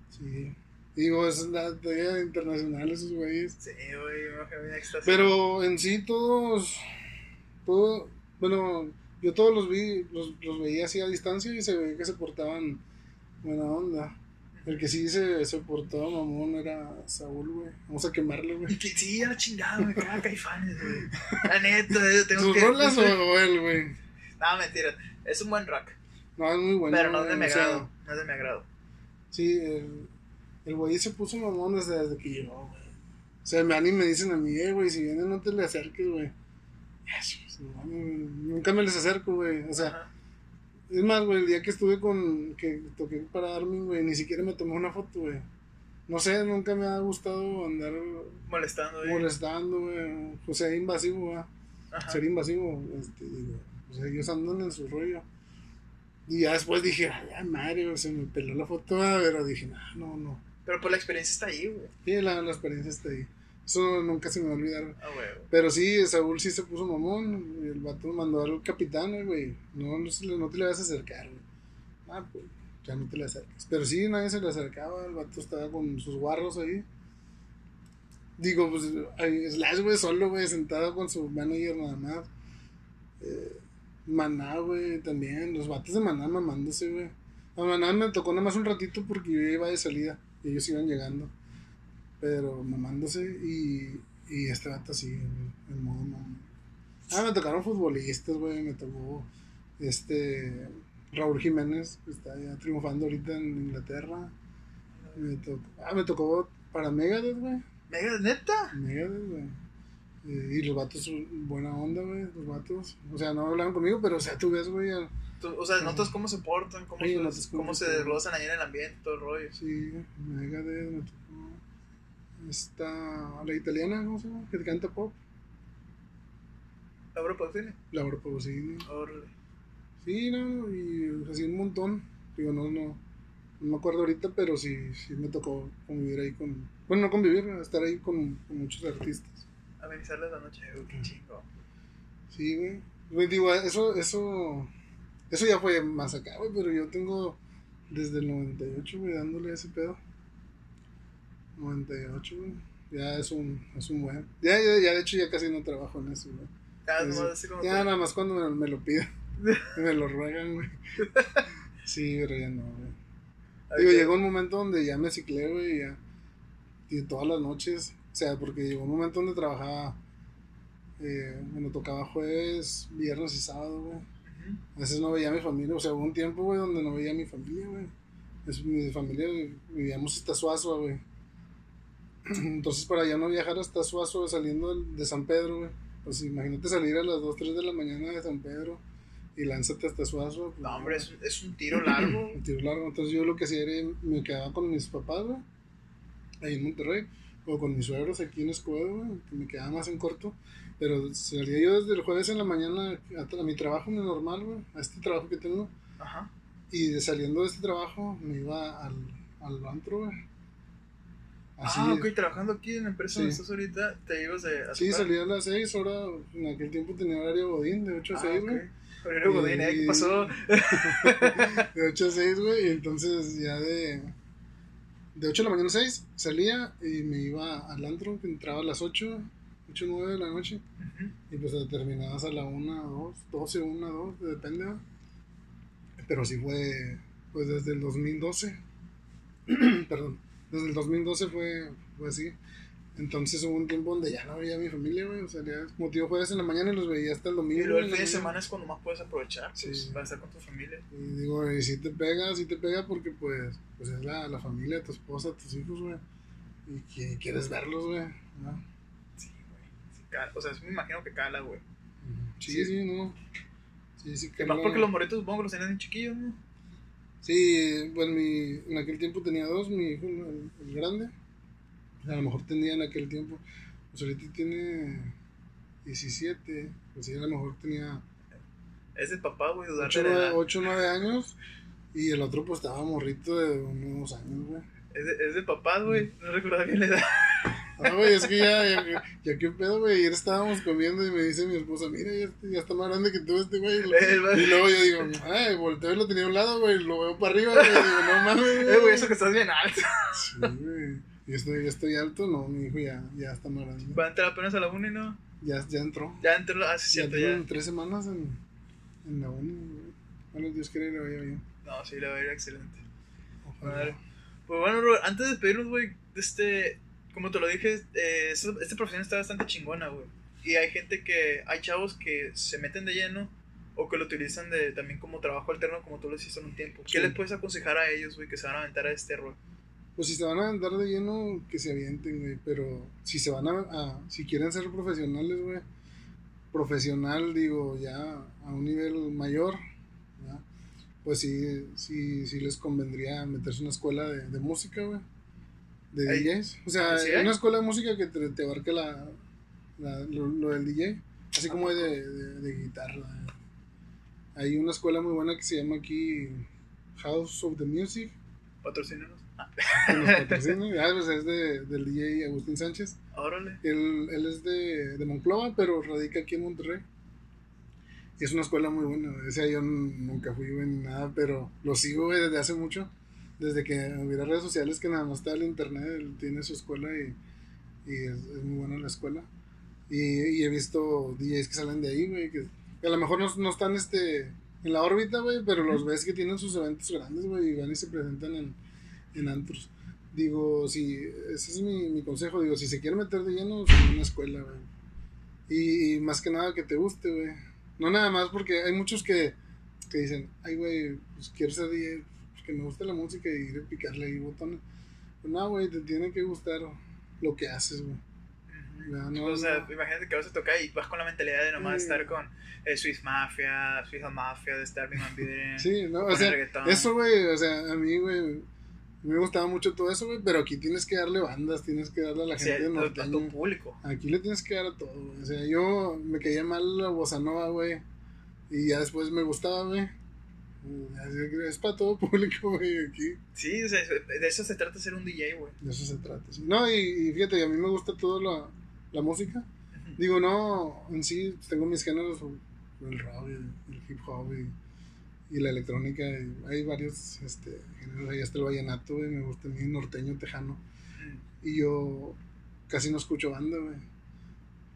Sí. Digo, es la talla internacional esos güeyes.
Sí, güey.
Pero en sí todos. Todo, bueno, yo todos los vi, los, los veía así a distancia y se veía que se portaban buena onda. El que sí se, se portaba mamón era Saúl, güey. Vamos a quemarlo, güey.
Que sí, a la chingada, me caga caifanes, güey. La neta, tengo
¿Sus
que.
rolas o, o él, güey?
No, mentira. Es un buen rock.
No, es muy bueno.
pero no es de
güey,
mi agrado. No es de mi agrado.
Sí, el, el güey se puso mamón desde, desde que llegó, güey. O sea, me dan y me dicen a mí, eh, güey, si vienen no te le acerques, güey. Pues, no, no, Nunca me les acerco, güey. O sea,
Ajá.
Es más, güey, el día que estuve con. que toqué para Armin, güey, ni siquiera me tomé una foto, güey. No sé, nunca me ha gustado andar
Molestando, güey.
molestando, güey. O sea, invasivo, güey.
Ajá.
ser invasivo, este, digo, pues ellos andan en su rollo. Y ya después dije, ay, güey, se me peló la foto, pero dije, no, no, no.
Pero pues la experiencia está ahí, güey.
Sí, la, la experiencia está ahí. Eso nunca se me va a olvidar.
Ah, güey.
Pero sí, Saúl sí se puso mamón. El vato mandó al capitán, güey. No, no, no te le vas a acercar, güey. Ah, pues. ya no te le acerques. Pero sí, nadie se le acercaba, el vato estaba con sus guarros ahí. Digo, pues, ahí, Slash, güey, solo, güey, sentado con su manager nada más. Eh, Maná, güey, también, los vatos de Maná mamándose, güey. A Maná me tocó nada más un ratito porque yo iba de salida y ellos iban llegando. Pero mamándose y, y este vato así, en, modo mamá. Ah, me tocaron futbolistas, güey, me tocó este Raúl Jiménez, que está ya triunfando ahorita en Inglaterra. Me tocó, ah, me tocó para Megadeth, güey.
Mega, neta.
Megadeth, güey. Eh, y los vatos, buena onda, güey, los vatos. O sea, no hablaban conmigo, pero o sea, tú ves, güey. al-
o sea, notas cómo se portan, cómo,
Sí,
se,
cómo
cómo
se
desglossan ahí en el ambiente, todo el rollo.
Sí, Megadeth, me tocó. Está la italiana, ¿cómo se llama? Que canta pop.
¿Laura Pausini?
Laura Pausini.
Órale.
Sí, no, y así un montón. Digo, no, no, no me acuerdo ahorita, pero sí, sí me tocó convivir ahí con. Bueno, no convivir, estar ahí con, con muchos artistas.
Amenizarles la noche, güey, qué chingo.
Sí, güey. Güey, digo, eso, eso, eso ya fue más acá, güey, pero yo tengo desde el 98, güey, dándole ese pedo. 98, güey. Ya es un, es un buen. Ya, ya, ya, de hecho, ya casi no trabajo en eso, güey.
Ya, así como
nada más cuando me, me lo piden. (laughs) me lo ruegan, güey. Sí, pero ya no, güey. Digo, llegó un momento donde ya me ciclé, güey, y ya. Y todas las noches. O sea, porque llegó un momento donde trabajaba. Eh, bueno, tocaba jueves, viernes y sábado, güey. A veces no veía a mi familia. O sea, hubo un tiempo, güey, donde no veía a mi familia, güey. Es, mi familia vivíamos hasta Suazua, güey. (clears throat) Entonces, para ya no viajar hasta Suazua saliendo de San Pedro, güey. Pues imagínate salir a las 2, 3 de la mañana de San Pedro y lánzate hasta Suazua. pues,
No, hombre, es, un- es un tiro (clears throat) largo.
un tiro largo. Entonces yo lo que hacía era me quedaba con mis papás, güey, ahí en Monterrey, o con mis suegros aquí en Escobedo, güey, que me quedaba más en corto. Pero salía yo desde el jueves en la mañana a, a mi trabajo mi normal, güey, a este trabajo que tengo.
Ajá.
Y de- saliendo de este trabajo me iba al, al antro, güey. Así,
ah, ok, trabajando aquí en la empresa donde
Sí.
estás ahorita, te ibas de. a
Sí, salía a las 6, ahora en aquel tiempo tenía horario Godín de 8 a
Ah,
6,
ok.
güey.
Horario Godín, ¿eh? ¿Qué
Y-
pasó? (laughs)
De 8 a 6, güey, y entonces ya de, de 8 de la mañana a 6 salía y me iba al antro, que entraba a las 8, 8 9 de la noche,
Ujú.
y pues terminabas a la 1, 2, 12, 1, 2, depende, ¿va? Pero sí fue, pues desde el 2012, (clears throat) perdón, desde el 2012 fue, fue así. Entonces hubo un tiempo donde ya no veía a mi familia, güey. O sea, ya, como digo, jueves en la mañana y los veía hasta el domingo.
Y luego el fin de semana es cuando más puedes aprovechar, pues,
Sí.
para estar con tu familia.
Y digo, y si te pega, si te pega porque pues, pues es la, la familia, tu esposa, tus hijos, güey. Y que quieres verlos, güey. ¿no?
Sí, güey. Sí, cala. o sea, me imagino que cala, güey.
Sí,
Sí.
sí, no. Sí, sí,
Que más porque los morritos supongo que los tenían chiquillos, ¿no?
Sí, bueno, mi, en aquel tiempo tenía dos, mi hijo, el, el grande. A lo mejor tenía en aquel tiempo. Pues ahorita tiene 17. Pues sí, a lo mejor tenía
Es de papá, güey, dudarle
8
de edad.
o 9 años. Y el otro, pues estaba morrito de unos años, güey.
Es de, es de papá, güey. No recordaba bien la edad.
Ah, güey, es que ya, ya, ya qué pedo, güey. Ayer estábamos comiendo y me dice mi esposa, mira, ya, está- ya está más grande que tú este, güey. (laughs)
Eh, va-
Y luego yo digo, ay, volteo y lo tenía a un lado, güey, lo veo para arriba, güey. Digo, no mames,
Eh, güey, eso que estás bien alto.
Sí, güey. Y estoy, estoy alto, no, mi hijo ya, ya está más grande.
Va a entrar apenas a la uni, ¿no?
Ya, ya entró.
Ya entró, ah, sí,
Ya
cierto, ya.
en tres semanas en, en la uni, güey. Bueno, Dios quiere que le vaya bien.
No, sí, la va a ir excelente.
Ojalá.
Pues bueno, Robert, antes de despedirnos, güey, este, como te lo dije, eh, esta, esta profesión está bastante chingona, güey. Y hay gente que, hay chavos que se meten de lleno o que lo utilizan de, también como trabajo alterno, como tú lo hiciste en un tiempo. ¿Qué les puedes aconsejar a ellos, güey, que se van a aventar a este rol?
Pues si se van a aventar de lleno, que se avienten, güey. Pero si se van a, a- si quieren ser profesionales, güey. Profesional, digo, ya a un nivel mayor, ¿ya? pues sí, sí, sí les convendría meterse en una escuela de, de música, güey. De
Ahí-
DJs. O sea,
¿sí
hay una escuela de música que te, te abarque la, la- lo, lo del DJ. Así como de, de, de guitarra. Hay una escuela muy buena que se llama aquí House of the Music
Patrocínenos. Ah. (laughs)
Ah, pues es de, del DJ Agustín Sánchez.
órale.
Él, él es de, de Monclova, pero radica aquí en Monterrey. Y es una escuela muy buena. O sea, yo nunca fui, güey, ni nada, pero lo sigo, güey, desde hace mucho. Desde que hubiera redes sociales que nada más está el internet, él tiene su escuela y, y es, es muy buena la escuela. Y, y he visto DJs que salen de ahí, güey, que, que a lo mejor no, no están este, en la órbita, güey, pero los ves que tienen sus eventos grandes, güey, y van y se presentan en, en antros. Digo, si, ese es mi, mi consejo, digo, si se quiere meter de lleno, en una escuela, güey. Y, y más que nada que te guste, güey. No nada más porque hay muchos que, que dicen, ay, güey, pues quiero ser DJ, pues, que me gusta la música y ir a picarle ahí botones. No, güey, te tiene que gustar lo que haces, güey. Ya, no,
o sea,
no.
imagínate que vas a tocar y vas con la mentalidad de nomás
Sí.
estar con eh, Swiss Mafia, Swiss Mafia, de estar bien Van
Sí, no, o sea,
reggaetón.
eso, güey, o sea, a mí, güey, me gustaba mucho todo eso, güey, pero aquí tienes que darle bandas, tienes que darle a la
Sí,
gente
a, a
norteña.
tu público.
Aquí le tienes que dar a todo, güey. O sea, yo me caía mal la bossa nova, güey. Y ya después me gustaba, güey. Es para todo público, güey, aquí.
Sí, o sea, de eso se trata ser un DJ, güey.
De eso se trata. sí. No, y, y fíjate, a mí me gusta toda la, la música. Digo, no, en sí tengo mis géneros, el rock, el, el hip hop y, y la electrónica. y hay varios este, géneros. Ahí está el vallenato, güey. Me gusta a mí, norteño, tejano. Y yo casi no escucho banda, güey.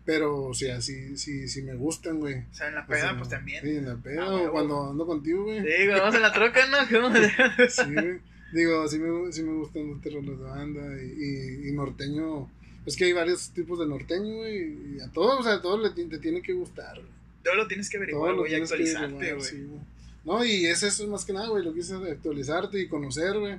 Pero, o sea, sí, sí, sí me gustan, güey.
O sea, en la
O
peda,
sea,
pues también.
Sí, en la peda,
Ah,
o cuando ando contigo, güey.
Sí, vamos en la troca, ¿no? (laughs)
Sí, güey. Digo, sí me, sí me gustan los terrenos de banda y, y, y norteño. Es que hay varios tipos de norteño, güey. Y a todos, o sea, a todos le, te tiene que gustar, güey.
Todo lo tienes que averiguar, güey, actualizarte, güey.
sí. No, y es eso más que nada, güey, lo que es actualizarte y conocer, güey.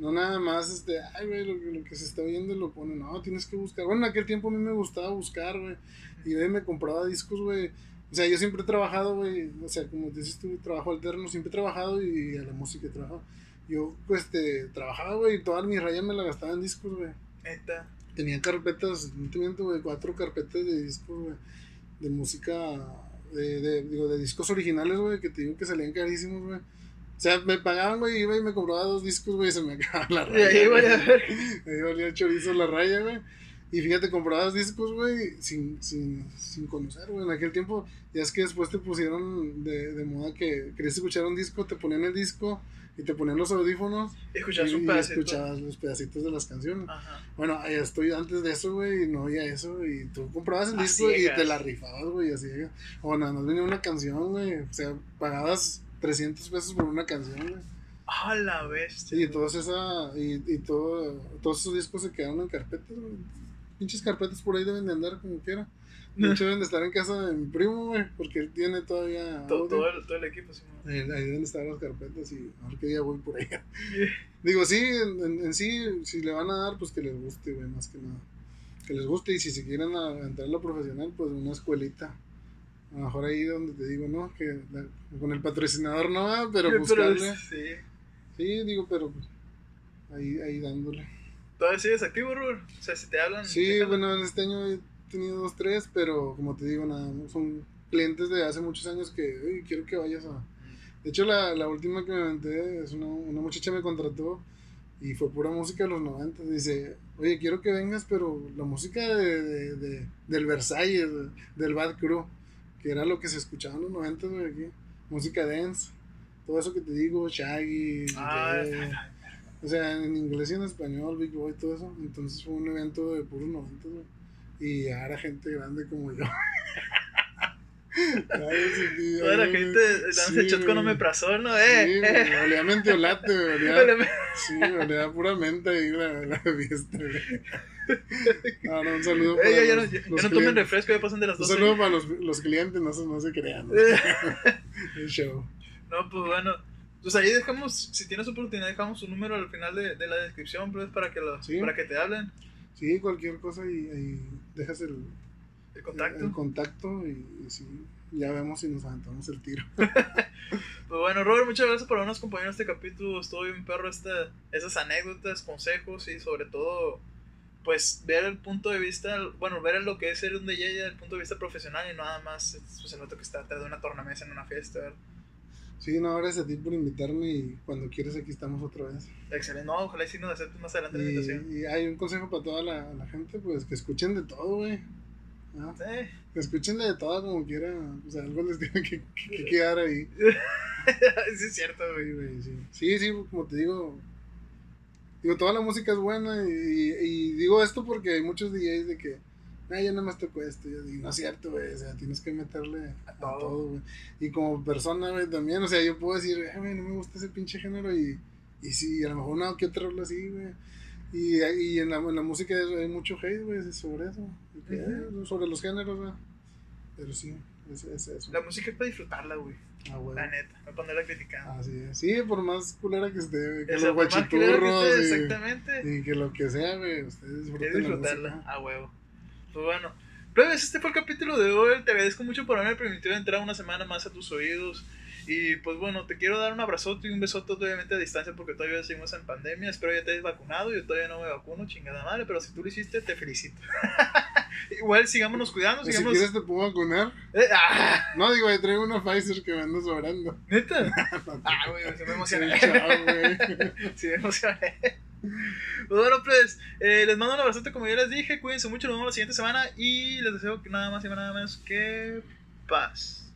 No nada más, este, ay, güey, lo, que- lo que se está viendo lo pone, no, tienes que buscar. Bueno, en aquel tiempo a mí me gustaba buscar, güey. Y güey, me compraba discos, güey. O sea, yo siempre he trabajado, güey. O sea, como te dices tú, trabajo alterno, siempre he trabajado y a la música he trabajado. Yo, pues, este, trabajaba, güey, y toda mi raya me la gastaba en discos, güey.
Neta.
Tenía carpetas, no te miento, güey, cuatro carpetas de discos, güey, de música, de, de, digo, de discos originales, güey, que te digo que salían carísimos, güey. O sea, me pagaban, güey, iba y me compraba dos discos, güey, y se me (laughs) acababa la
Y
raya.
ahí, güey, a ver.
Ahí valía chorizo la raya, güey. Y fíjate, comprabas discos, güey, sin, sin, sin conocer, güey. En aquel tiempo, ya es que después te pusieron de, de moda que querías escuchar un disco, te ponían el disco y te ponían los audífonos y,
un
y
pedacito.
escuchabas los pedacitos de las canciones.
Ajá.
Bueno, ahí estoy antes de eso, güey, y no oía eso, y tú comprabas el
A
disco y te la rifabas, güey, así. O nada más venía una canción, güey, o sea, pagabas 300 pesos por una canción, güey.
Ah, la bestia.
Y todos esa, y, y todo, todos esos discos se quedaron en carpetas, güey. Pinches carpetas por ahí deben de andar como quiera. De hecho, (laughs) deben de estar en casa de mi primo, güey, porque él tiene todavía.
todo, todo, el, todo el equipo, sí.
Ahí, ahí deben estar las carpetas y a ver qué día voy por allá. (laughs) Digo, sí, en, en- en sí, si le van a dar, pues que les guste, güey, más que nada. Que les guste y si se quieren a- entrar a lo profesional, pues una escuelita. A lo mejor ahí donde te digo, ¿no? Que la- con el patrocinador no, ah, pero
Sí,
buscarle.
sí.
Sí, digo, pero pues, ahí, ahí dándole.
¿Todavía sigues activo, Rur? O sea, si te hablan.
Sí, bueno, en este año he tenido dos, tres, pero como te digo, nada, son clientes de hace muchos años que, "Oye, quiero que vayas a... De hecho, la, la última que me aventé es una, una muchacha me contrató y fue pura música de los 90. Dice, oye, quiero que vengas, pero la música de, de- de- del Versalles, de- del Bad Crew, que era lo que se escuchaba en los 90, güey, aquí. Música dance, todo eso que te digo, Shaggy,
Ah, (laughs)
o sea, en inglés y en español, Big Boy, todo eso. Entonces fue un evento de puros 90, güey. Y ya era gente grande como yo. (laughs) Ay, sí, sí,
Toda la
ay,
gente dándose
sí,
shot con omeprazol, ¿no?
Sí,
Eh,
güey,
eh.
olía mentiolate, (laughs) olía, sí, olía puramente ahí la, la fiesta, güey. Ah, no, un saludo
Eh,
para
ya
los,
ya,
los
ya no tomen
clientes.
refresco, ya pasan de las
Un
12.
saludo para los, los clientes, no se, no se crean. ¿no?
Eh.
El (laughs) show.
No, pues bueno. Pues ahí dejamos, si tienes oportunidad, dejamos un número al final de, de la descripción, pues, para que, lo,
Sí.
para que te hablen.
Sí, cualquier cosa y, y dejas el,
El contacto.
el contacto y, y sí, ya vemos si nos aventamos el tiro. (laughs)
Pues bueno, Robert, muchas gracias por habernos acompañado en este capítulo. Estuvo bien perro esta, esas anécdotas, consejos y sobre todo, pues ver el punto de vista, bueno, ver lo que es ser un DJ desde el punto de vista profesional y no nada más pues, el otro que está atrás de una tornamesa en una fiesta. ¿verdad?
Sí, no, gracias a ti por invitarme y cuando quieres aquí estamos otra vez.
Excelente, no, ojalá y sí nos aceptes más adelante la invitación.
Y, y hay un consejo para toda la, la gente, pues que escuchen de todo, güey. ¿no?
Eh,
Escúchenle de todo como quiera. O sea, algo les (laughs) tiene que, que- que (laughs) quedar ahí.
sí, es cierto, güey.
Sí, güey, sí. Sí, sí, como te digo. Digo, toda la música es buena. Y, y- y digo esto porque hay muchos DJs de que. Ah, yo nada más toco esto. Yo digo, no es cierto, güey. O sea, tienes que meterle a
todo.
todo, güey. Y como persona, güey, también. O sea, yo puedo decir, "Eh, güey, no me gusta ese pinche género. Y, y sí, a lo mejor una que otra rola así, güey. Y, y en, la, en la música hay mucho hate, güey, sobre eso. Sobre los géneros, güey. Pero sí, es, es eso.
La música es para disfrutarla, güey.
Ah, güey.
La neta, no ponerla criticando.
Así es. Sí, por más culera que esté, que los
que
guachiturros
esté,
y,
Exactamente.
y que lo que sea, güey, ustedes
Es
disfruten la
disfrutarla, a huevo. Pues bueno. Plebes, este fue el capítulo de hoy. Te agradezco mucho por haberme permitido entrar una semana más a tus oídos. Y pues bueno, te quiero dar un abrazote y un besote obviamente a distancia porque todavía seguimos en pandemia. Espero ya te hayas vacunado. Yo todavía no me vacuno, chingada madre. Pero si tú lo hiciste, te felicito. (laughs) Igual sigámonos cuidando,
O si
sigamos.
quieres te puedo vacunar.
Eh, ah,
No, digo, traigo una Pfizer que me ando sobrando.
¿Neta? (laughs) Ah, güey, se me emocioné.
Chao, güey. (laughs)
Sí, me emocioné. Pues bueno, pues eh, les mando un abrazote como ya les dije. Cuídense mucho, nos vemos la siguiente semana y les deseo que nada más y nada menos que paz.